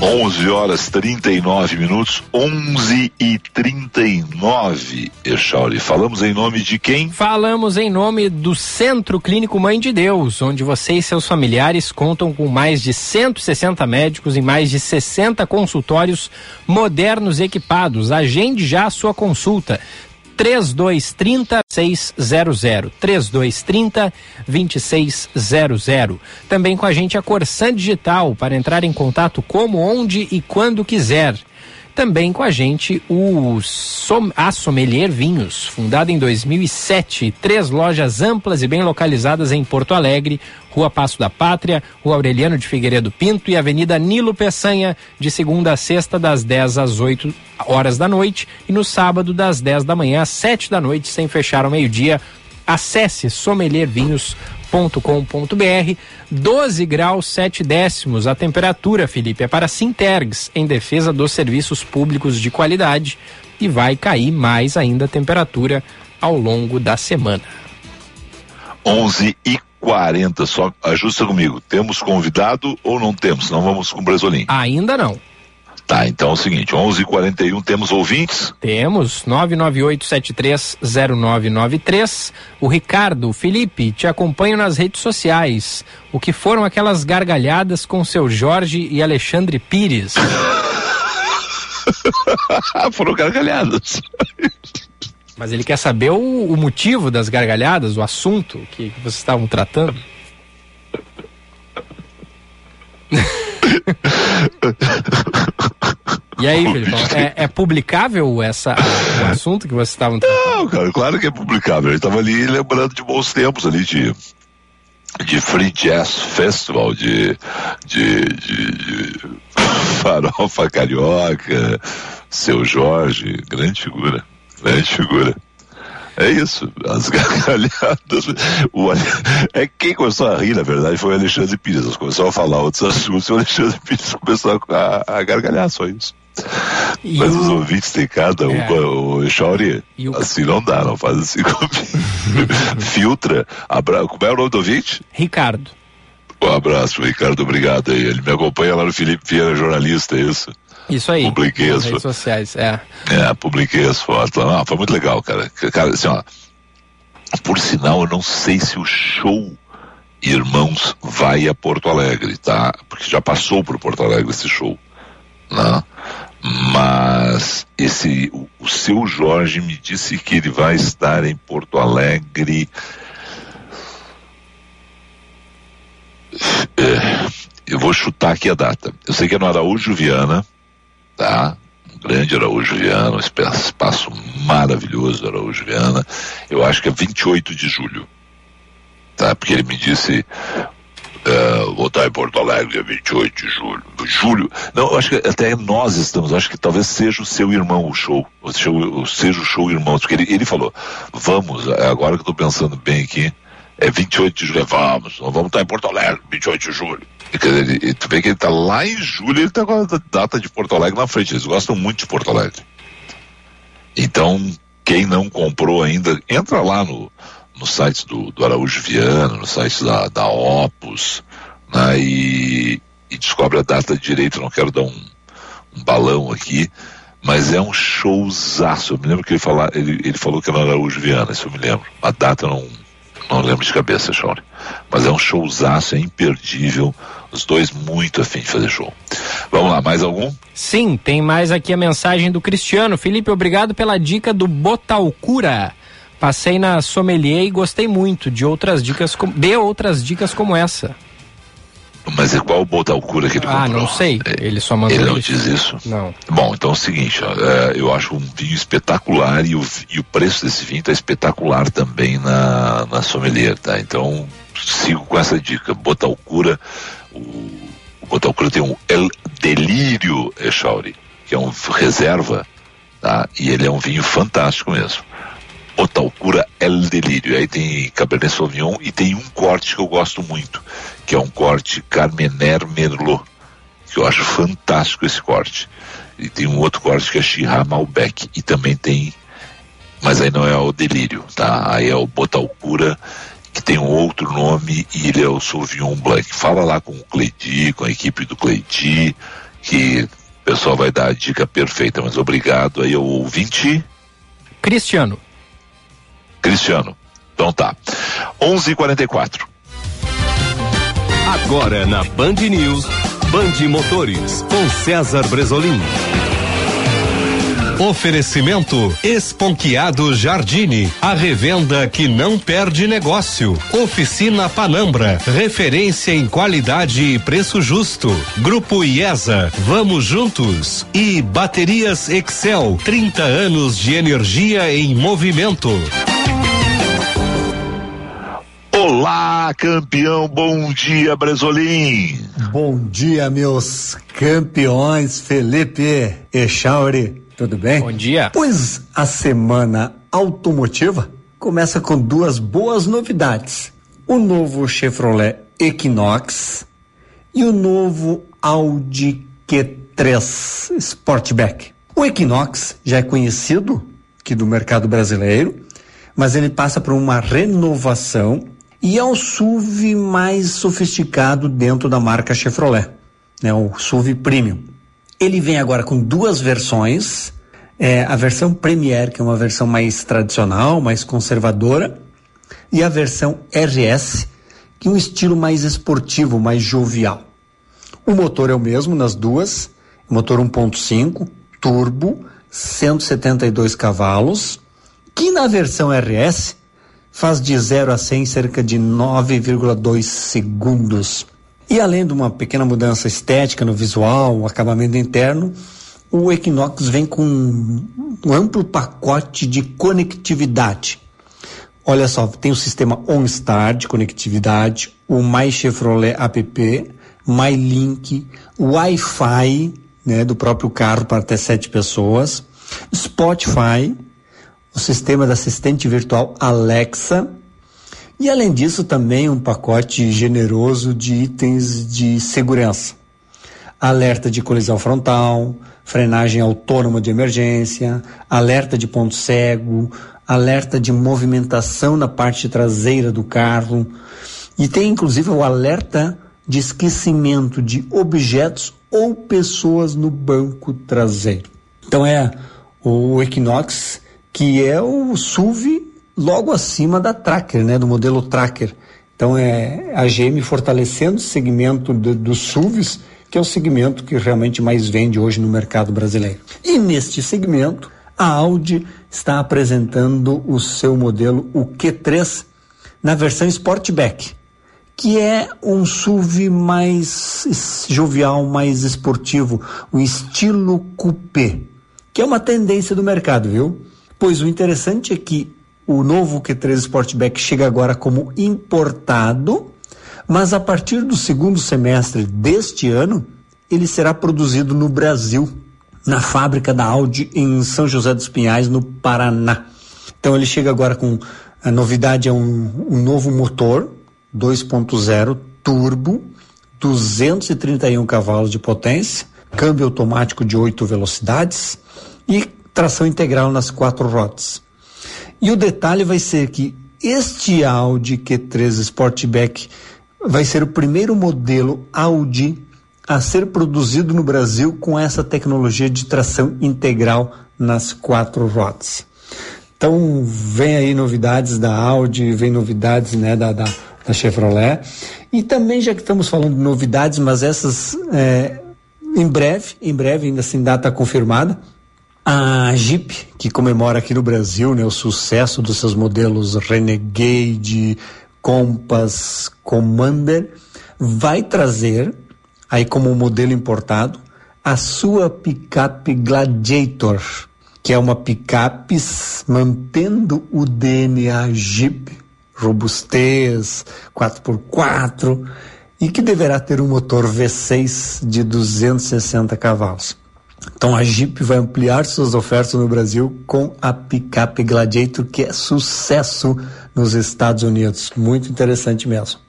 11 horas 39 minutos, 11 e 39, Echauri. Falamos em nome de quem? Falamos em nome do Centro Clínico Mãe de Deus, onde você e seus familiares contam com mais de 160 médicos e mais de 60 consultórios modernos equipados. Agende já a sua consulta. 3230 600 3230 2600. Também com a gente a Corsan Digital para entrar em contato como, onde e quando quiser. Também com a gente o Som a Sommelier Vinhos, fundada em 2007, três lojas amplas e bem localizadas em Porto Alegre, Rua Passo da Pátria, Rua Aureliano de Figueiredo Pinto e Avenida Nilo Peçanha, de segunda a sexta, das 10 às 8 horas da noite e no sábado, das 10 da manhã às 7 da noite, sem fechar ao meio-dia. Acesse sommeliervinhos.com.br 12 graus 7 décimos a temperatura, Felipe, é para Sintergs, em defesa dos serviços públicos de qualidade e vai cair mais ainda a temperatura ao longo da semana. 11 e 40, só ajusta comigo. Temos convidado ou não temos? Não vamos com o Bresolim. Ainda não. Tá, então é o seguinte, 11 e 41 temos ouvintes? Temos, 998730993. O Ricardo, Felipe, te acompanho nas redes sociais. O que foram aquelas gargalhadas com seu Jorge e Alexandre Pires? foram gargalhadas. Mas ele quer saber o, o motivo das gargalhadas, o assunto que vocês estavam tratando. E aí, Felipe, é, é, publicável essa, o assunto que vocês estavam tratando? Não, cara, claro que é publicável. Ele estava ali lembrando de bons tempos ali de, de Free Jazz Festival, de, de, de, de farofa carioca, seu Jorge, grande figura, grande figura. É isso, as gargalhadas. O, é quem começou a rir, na verdade, foi o Alexandre Pires. Nós começamos a falar outros assuntos e o Alexandre Pires começou a, a gargalhar, só isso. E Mas o... os ouvintes têm cada um, é. o Chauri, o... assim não dá, não faz assim comigo. Filtra. Abra... Como é o nome do ouvinte? Ricardo. Um abraço, Ricardo, obrigado aí. Ele me acompanha lá no Felipe Vieira, jornalista, é isso? Isso aí. Publiquei as redes sociais, é. É, publiquei as fotos lá. foi muito legal, cara. Cara, assim, ó. Por sinal, eu não sei se o show Irmãos vai a Porto Alegre, tá? Porque já passou por Porto Alegre esse show, né? Mas esse, o, o seu Jorge me disse que ele vai estar em Porto Alegre. É, eu vou chutar aqui a data. Eu sei que é no Araújo Viana, tá? Grande Araújo Viana, um espaço maravilhoso Araújo Viana. Eu acho que é 28 de julho, tá? Porque ele me disse uh, vou estar em Porto Alegre dia 28 de julho. Julho, não, eu acho que até nós estamos, acho que talvez seja o seu irmão o show, ou seja o show irmão, porque ele, ele falou, vamos, agora que eu estou pensando bem aqui, é 28 de julho, vamos, nós vamos estar em Porto Alegre, 28 de julho. Ele, tu vê que ele está lá em julho, ele está com a data de Porto Alegre na frente. Eles gostam muito de Porto Alegre. Então, quem não comprou ainda, entra lá no, no site do, do Araújo Viana, no site da, da Opus, né, e, e descobre a data direito. Não quero dar um, um balão aqui, mas é um showzaço. Eu me lembro que ele, fala, ele, ele falou que era no Araújo Viana, isso eu me lembro. A data não, não lembro de cabeça, Shawnee. Mas é um showzaço, é imperdível. Os dois muito afim de fazer show. Vamos lá, mais algum? Sim, tem mais aqui a mensagem do Cristiano. Felipe, obrigado pela dica do Botalcura. Passei na sommelier e gostei muito de outras dicas, com... de outras dicas como essa. Mas é qual Botalcura que ele ah, comprou? Ah, não sei. Ele só mandou Ele não isso. diz isso? Não. Bom, então é o seguinte, ó, é, eu acho um vinho espetacular e o, e o preço desse vinho está espetacular também na, na sommelier, tá? Então, sigo com essa dica. Botalcura, o, o Botalcura tem um El Delírio Echauri, que é um reserva, tá? E ele é um vinho fantástico mesmo. Botalcura El Delírio. Aí tem Cabernet Sauvignon e tem um corte que eu gosto muito, que é um corte Carmener Merlot, que eu acho fantástico esse corte. E tem um outro corte que é Chirá Malbec e também tem, mas aí não é o Delírio, tá? Aí é o Botalcura que tem um outro nome e ele é o Sauvignon Blanc. Fala lá com o Cleidi, com a equipe do Cleidi, que o pessoal vai dar a dica perfeita, mas obrigado aí ao ouvinte. Cristiano. Cristiano. Então tá. 11:44. Agora na Band News, Band Motores com César Bresolim. Oferecimento Esponquiado Jardine, a revenda que não perde negócio. Oficina Panambra, referência em qualidade e preço justo. Grupo IESA, vamos juntos. E Baterias Excel, 30 anos de energia em movimento. Olá, campeão, bom dia, Bresolim. Bom dia, meus campeões, Felipe Echauri, tudo bem? Bom dia. Pois a semana automotiva começa com duas boas novidades. O novo Chevrolet Equinox e o novo Audi Q3 Sportback. O Equinox já é conhecido aqui do mercado brasileiro, mas ele passa por uma renovação e é o SUV mais sofisticado dentro da marca Chevrolet, né, o SUV Premium. Ele vem agora com duas versões, é, a versão Premier, que é uma versão mais tradicional, mais conservadora, e a versão RS, que é um estilo mais esportivo, mais jovial. O motor é o mesmo nas duas, motor 1.5, turbo, 172 cavalos, que na versão RS faz de 0 a 100 cerca de 9,2 segundos. E além de uma pequena mudança estética no visual, o acabamento interno, o Equinox vem com um amplo pacote de conectividade. Olha só, tem o sistema OnStar de conectividade, o My Chevrolet app, MyLink, Wi-Fi, né, do próprio carro para até sete pessoas, Spotify, o sistema de assistente virtual Alexa e além disso também um pacote generoso de itens de segurança. Alerta de colisão frontal, frenagem autônoma de emergência, alerta de ponto cego, alerta de movimentação na parte traseira do carro e tem inclusive o alerta de esquecimento de objetos ou pessoas no banco traseiro. Então é o Equinox que é o SUV logo acima da Tracker, né, do modelo Tracker. Então é a GM fortalecendo o segmento do, dos SUVs, que é o segmento que realmente mais vende hoje no mercado brasileiro. E neste segmento, a Audi está apresentando o seu modelo, o Q3, na versão Sportback, que é um SUV mais jovial, mais esportivo, o estilo coupé, que é uma tendência do mercado, viu? Pois o interessante é que o novo Q3 Sportback chega agora como importado, mas a partir do segundo semestre deste ano, ele será produzido no Brasil, na fábrica da Audi em São José dos Pinhais, no Paraná. Então ele chega agora com a novidade é um, um novo motor 2.0 turbo, 231 cavalos de potência, câmbio automático de 8 velocidades e tração integral nas quatro rodas. E o detalhe vai ser que este Audi Q3 Sportback vai ser o primeiro modelo Audi a ser produzido no Brasil com essa tecnologia de tração integral nas quatro rodas. Então, vem aí novidades da Audi, vem novidades né, da, da, da Chevrolet. E também, já que estamos falando de novidades, mas essas é, em breve, em breve, ainda sem data confirmada, a Jeep, que comemora aqui no Brasil né, o sucesso dos seus modelos Renegade, Compass, Commander, vai trazer, aí como modelo importado, a sua picape Gladiator, que é uma picape mantendo o DNA Jeep, robustez, 4x4, e que deverá ter um motor V6 de 260 cavalos. Então a Jeep vai ampliar suas ofertas no Brasil com a picape Gladiator, que é sucesso nos Estados Unidos. Muito interessante mesmo.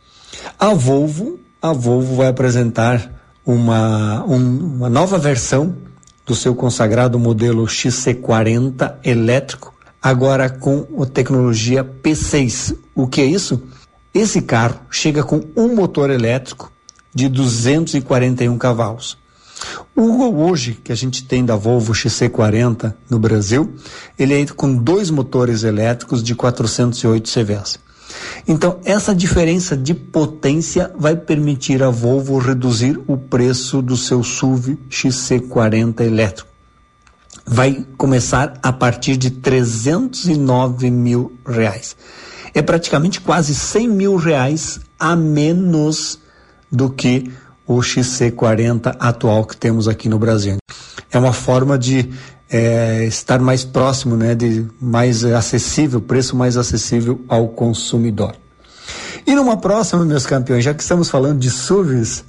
A Volvo, a Volvo vai apresentar uma, um, uma nova versão do seu consagrado modelo XC40 elétrico, agora com a tecnologia P6. O que é isso? Esse carro chega com um motor elétrico de 241 cavalos. O hoje que a gente tem da Volvo XC40 no Brasil, ele é com dois motores elétricos de 408 CVs. Então, essa diferença de potência vai permitir a Volvo reduzir o preço do seu SUV XC40 elétrico. vai começar a partir de 309 mil reais. É praticamente quase 100 mil reais a menos do que o XC40 atual que temos aqui no Brasil. É uma forma de é, estar mais próximo, né, de mais acessível, preço mais acessível ao consumidor. E numa próxima, meus campeões, já que estamos falando de SUVs,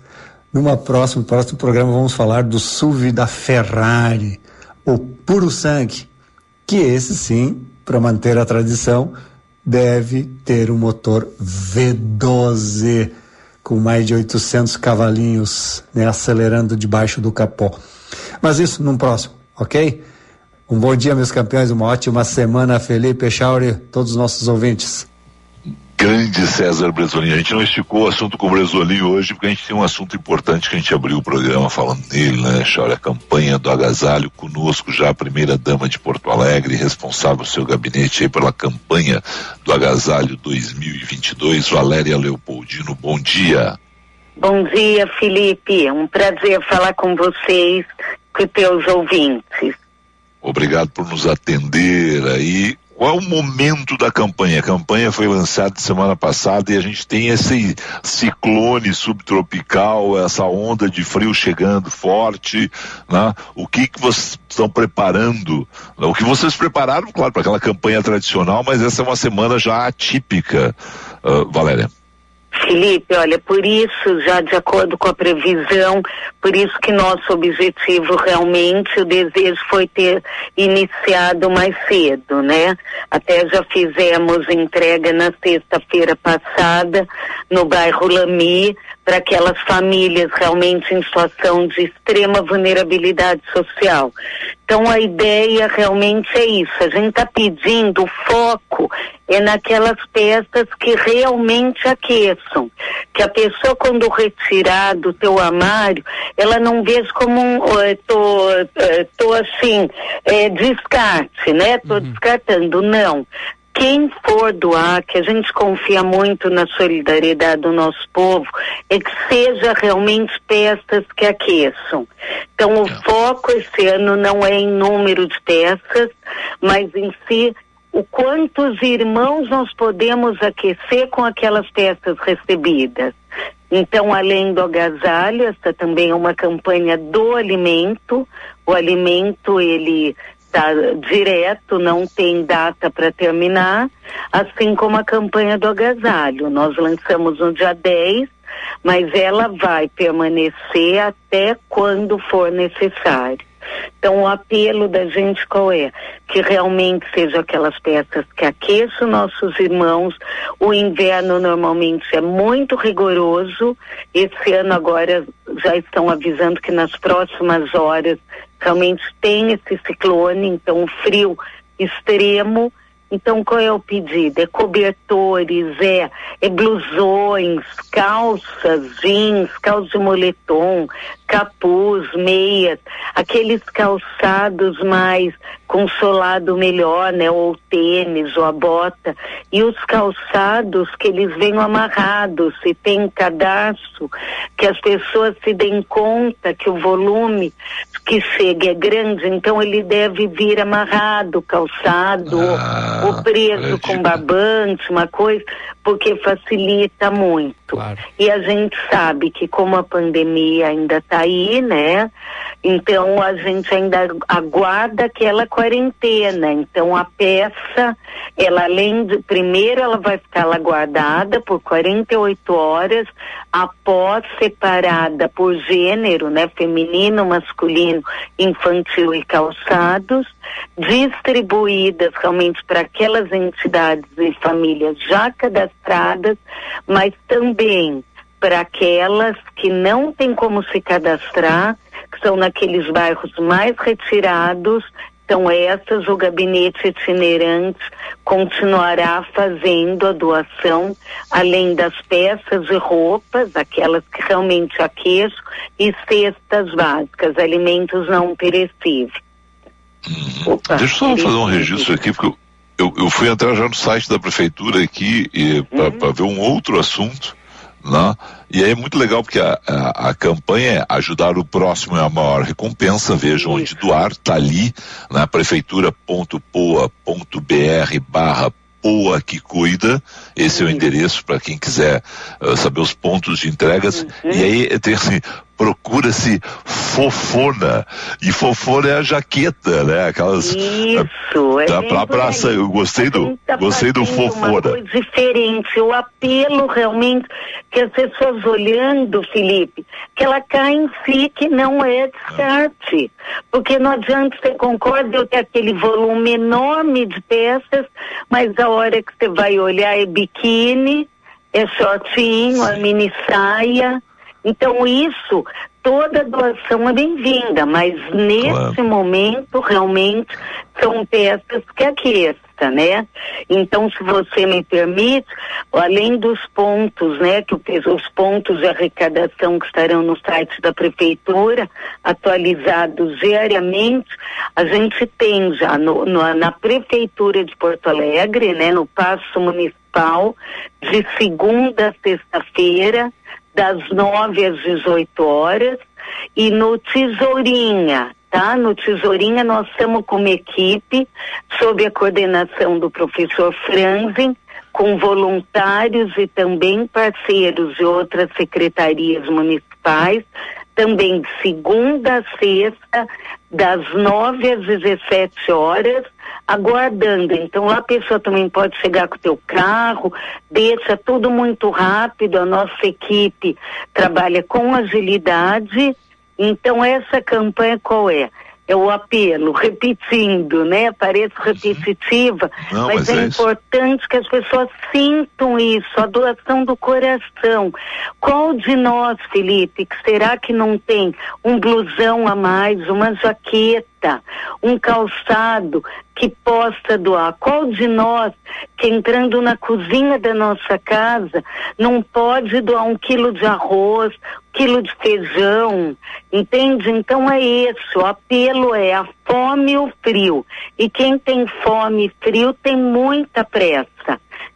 numa próxima, próximo programa vamos falar do SUV da Ferrari, o puro sangue, que esse sim, para manter a tradição, deve ter um motor V12 com mais de 800 cavalinhos, né, acelerando debaixo do capô. Mas isso num próximo, ok? Um bom dia, meus campeões, uma ótima semana, Felipe Chauri, todos os nossos ouvintes. Grande César Bresolim. A gente não esticou o assunto com o Bresolim hoje, porque a gente tem um assunto importante que a gente abriu o programa falando nele, né, Chauri? A campanha do agasalho conosco, já a primeira dama de Porto Alegre, responsável seu gabinete aí pela campanha do agasalho 2022, Valéria Leopoldino. Bom dia. Bom dia, Felipe. É um prazer falar com vocês, com teus ouvintes. Obrigado por nos atender aí. Qual é o momento da campanha? A campanha foi lançada semana passada e a gente tem esse ciclone subtropical, essa onda de frio chegando forte, né? O que que vocês estão preparando? O que vocês prepararam, claro, para aquela campanha tradicional, mas essa é uma semana já atípica, uh, Valéria. Felipe, olha, por isso, já de acordo com a previsão, por isso que nosso objetivo realmente, o desejo foi ter iniciado mais cedo, né? Até já fizemos entrega na sexta-feira passada no bairro Lami para aquelas famílias realmente em situação de extrema vulnerabilidade social. Então a ideia realmente é isso. A gente está pedindo foco é naquelas peças que realmente aqueçam. Que a pessoa quando retirar do teu armário, ela não veja como um, oh, tô, tô assim, é, descarte, né? Tô uhum. descartando. Não quem for doar, que a gente confia muito na solidariedade do nosso povo, é que seja realmente peças que aqueçam. Então, o foco esse ano não é em número de peças, mas em si o quantos irmãos nós podemos aquecer com aquelas peças recebidas. Então, além do agasalho, essa também é uma campanha do alimento. O alimento, ele está direto, não tem data para terminar, assim como a campanha do agasalho. Nós lançamos no dia 10, mas ela vai permanecer até quando for necessário. Então, o apelo da gente qual é? Que realmente sejam aquelas peças que aqueçam nossos irmãos. O inverno normalmente é muito rigoroso. Esse ano agora já estão avisando que nas próximas horas realmente tem esse ciclone, então frio extremo. Então, qual é o pedido? É cobertores, é, é blusões, calças, jeans, calças de moletom, capuz, meias, aqueles calçados mais com solado melhor, né? Ou tênis, ou a bota. E os calçados que eles venham amarrados, se tem cadastro, que as pessoas se deem conta que o volume que chega é grande, então ele deve vir amarrado, calçado, ah, ou, preso com barbante, uma coisa, porque facilita muito. Claro. E a gente sabe que como a pandemia ainda está aí, né? Então a gente ainda aguarda aquela quarentena. Então a peça, ela além de primeiro ela vai ficar lá guardada por 48 horas, após separada por gênero, né, feminino, masculino, infantil e calçados, distribuídas realmente para aquelas entidades e famílias já cadastradas, mas também para aquelas que não têm como se cadastrar, que são naqueles bairros mais retirados. Então, essas, o gabinete itinerante continuará fazendo a doação, além das peças e roupas, aquelas que realmente aqueçam, e cestas básicas, alimentos não perecíveis. Opa, Deixa eu só fazer um registro aqui, porque eu, eu, fui entrar já no site da prefeitura aqui para uhum. ver um outro assunto Né? E aí é muito legal porque a, a, a, campanha é ajudar o próximo é a maior recompensa. Vejam onde doar, tá ali na prefeitura.poa.br barra Poa que cuida, esse é o endereço para quem quiser uh, saber os pontos de entregas. Uhum. E aí tem assim, procura-se fofona. E fofona é a jaqueta, né? Aquelas. Isso, é. Da pra praça, eu gostei do, tá gostei do fofona. Uma diferente, o apelo realmente que as pessoas olhando, Felipe, que ela cai em si, que não é descarte. Porque não adianta, você concorda, eu ter aquele volume enorme de peças, mas a hora que você vai olhar é biquíni, é shortinho, é mini saia. Então isso, toda doação é bem-vinda, mas nesse claro. momento realmente são peças que aqueça, né? Então, se você me permite, além dos pontos, né, que os pontos de arrecadação que estarão no site da prefeitura, atualizados diariamente, a gente tem já no, no, na prefeitura de Porto Alegre, né, no passo municipal, de segunda a sexta-feira, das 9 às 18 horas, e no Tesourinha, tá? No Tesourinha nós estamos com uma equipe sob a coordenação do professor Franzen, com voluntários e também parceiros de outras secretarias municipais, também de segunda a sexta, das 9 às 17 horas, aguardando. Então lá a pessoa também pode chegar com o teu carro, deixa tudo muito rápido, a nossa equipe trabalha com agilidade. Então essa campanha qual é? É o apelo, repetindo, né? Parece repetitiva, Não, mas, mas, é, é importante que as pessoas sintam isso, a doação do coração. Qual de nós, Felipe, que será que não tem um blusão a mais, uma jaqueta, um calçado que possa doar? Qual de nós que entrando na cozinha da nossa casa não pode doar um quilo de arroz, quilo de feijão, entende? Então é isso, o apelo é a fome e o frio. E quem tem fome e frio tem muita pressa.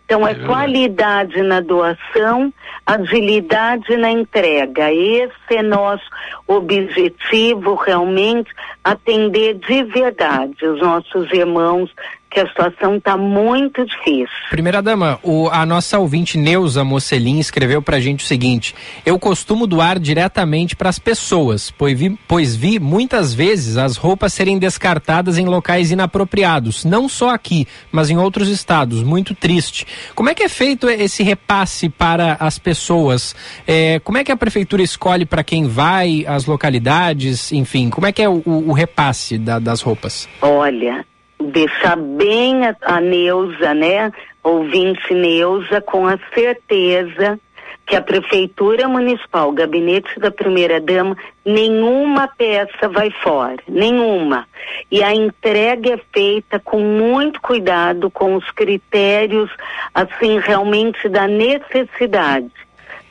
Então é, é qualidade na doação, agilidade na entrega. Esse é nosso objetivo realmente, atender de verdade os nossos irmãos que a situação está muito difícil. Primeira dama, o, a nossa ouvinte Neuza Mocelin escreveu para a gente o seguinte: eu costumo doar diretamente para as pessoas, pois vi, pois vi muitas vezes as roupas serem descartadas em locais inapropriados, não só aqui, mas em outros estados. Muito triste. Como é que é feito esse repasse para as pessoas? É, como é que a prefeitura escolhe para quem vai, as localidades, enfim, como é que é o, o repasse da, das roupas? Olha, deixar bem a, a Neuza, né? Ouvinte Neuza, com a certeza que a Prefeitura Municipal, Gabinete da Primeira Dama, nenhuma peça vai fora, nenhuma. E a entrega é feita com muito cuidado, com os critérios, assim, realmente da necessidade.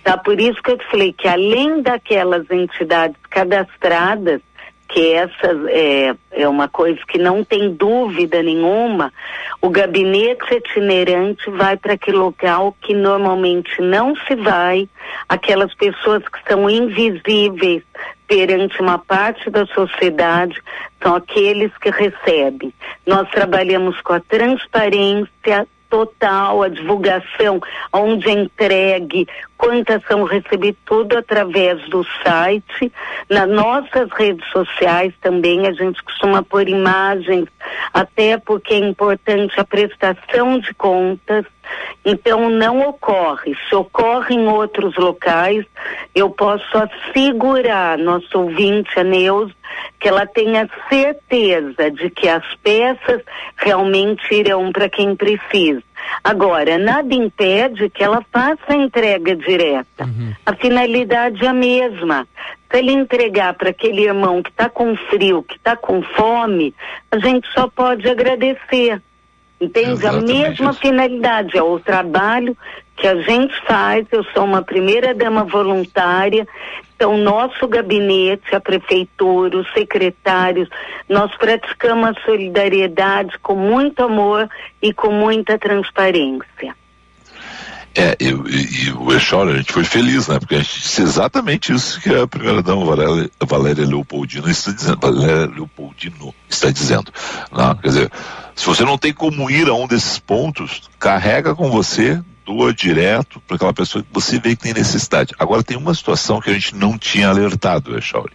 Tá? Por isso que eu te falei que além daquelas entidades cadastradas, que essa é, é uma coisa que não tem dúvida nenhuma, o gabinete itinerante vai para aquele local que normalmente não se vai, aquelas pessoas que são invisíveis perante uma parte da sociedade, são aqueles que recebem. Nós trabalhamos com a transparência total, a divulgação, onde é entregue, quantas são recebidas, tudo através do site. Nas nossas redes sociais também a gente costuma pôr imagens, até porque é importante a prestação de contas. Então não ocorre. Se ocorre em outros locais, eu posso assegurar nosso ouvinte, a Neus, que ela tenha certeza de que as peças realmente irão para quem precisa. Agora, nada impede que ela faça a entrega direta. Uhum. A finalidade é a mesma. Se ele entregar para aquele irmão que está com frio, que está com fome, a gente só pode agradecer. Entende? Exatamente a mesma finalidade, é o trabalho que a gente faz. Eu sou uma primeira dama voluntária, então nosso gabinete, a prefeitura, os secretários, nós praticamos a solidariedade com muito amor e com muita transparência. É, eu, e, e o Echora, a gente foi feliz, né? Porque a gente disse exatamente isso que a primeira dama Valéria, Valéria Leopoldina está dizendo. Valéria Leopoldino está dizendo. Né? Quer dizer, se você não tem como ir a um desses pontos, carrega com você, doa direto para aquela pessoa que você vê que tem necessidade. Agora tem uma situação que a gente não tinha alertado, Echauri,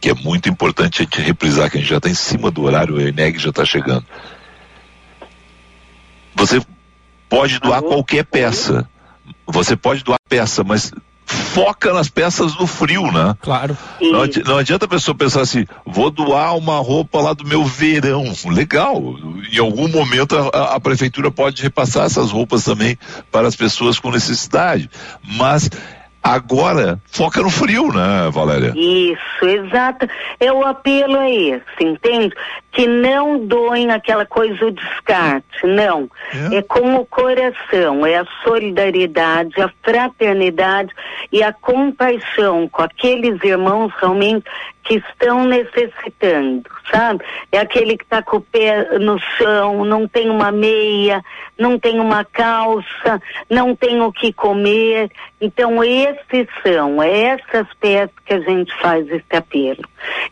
que é muito importante a gente reprisar, que a gente já está em cima do horário, o ENEG já está chegando. Você pode doar qualquer peça. Você pode doar peça, mas foca nas peças no frio, né? Claro. Não, adi não, adianta a pessoa pensar assim, vou doar uma roupa lá do meu verão. Legal. Em algum momento a, a prefeitura pode repassar essas roupas também para as pessoas com necessidade. Mas Agora, foca no frio, né, Valéria? Isso, exato. É o apelo é esse, entende? Que não doem aquela coisa o descarte, não. É. é com o coração, é a solidariedade, a fraternidade e a compaixão com aqueles irmãos realmente que estão necessitando, sabe? É aquele que está com o pé no chão, não tem uma meia, não tem uma calça, não tem o que comer. Então, esses são, é essas peças que a gente faz esse apelo.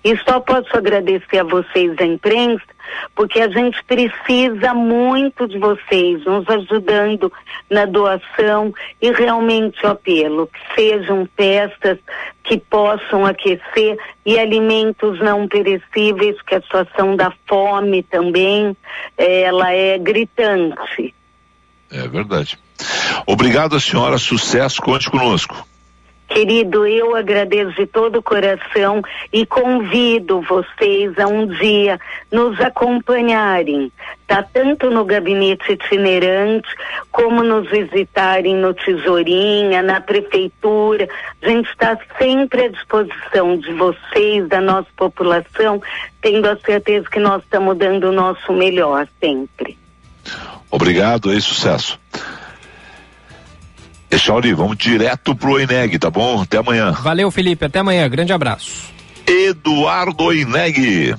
E só posso agradecer a vocês da imprensa porque a gente precisa muito de vocês nos ajudando na doação e realmente o apelo que sejam peças que possam aquecer e alimentos não perecíveis, que a situação da fome também ela é gritante. É verdade. Obrigado, senhora. Sucesso. Conte conosco. Querido, eu agradeço de todo o coração e convido vocês a um dia nos acompanharem, tá? Tanto no gabinete itinerante, como nos visitarem no Tesourinha, na prefeitura. A gente está sempre à disposição de vocês, da nossa população, tendo a certeza que nós estamos dando o nosso melhor sempre. Obrigado e sucesso. Echauri, vamos direto pro Eneg, tá bom? Até amanhã. Valeu, Felipe. Até amanhã. Grande abraço. Eduardo Ineg.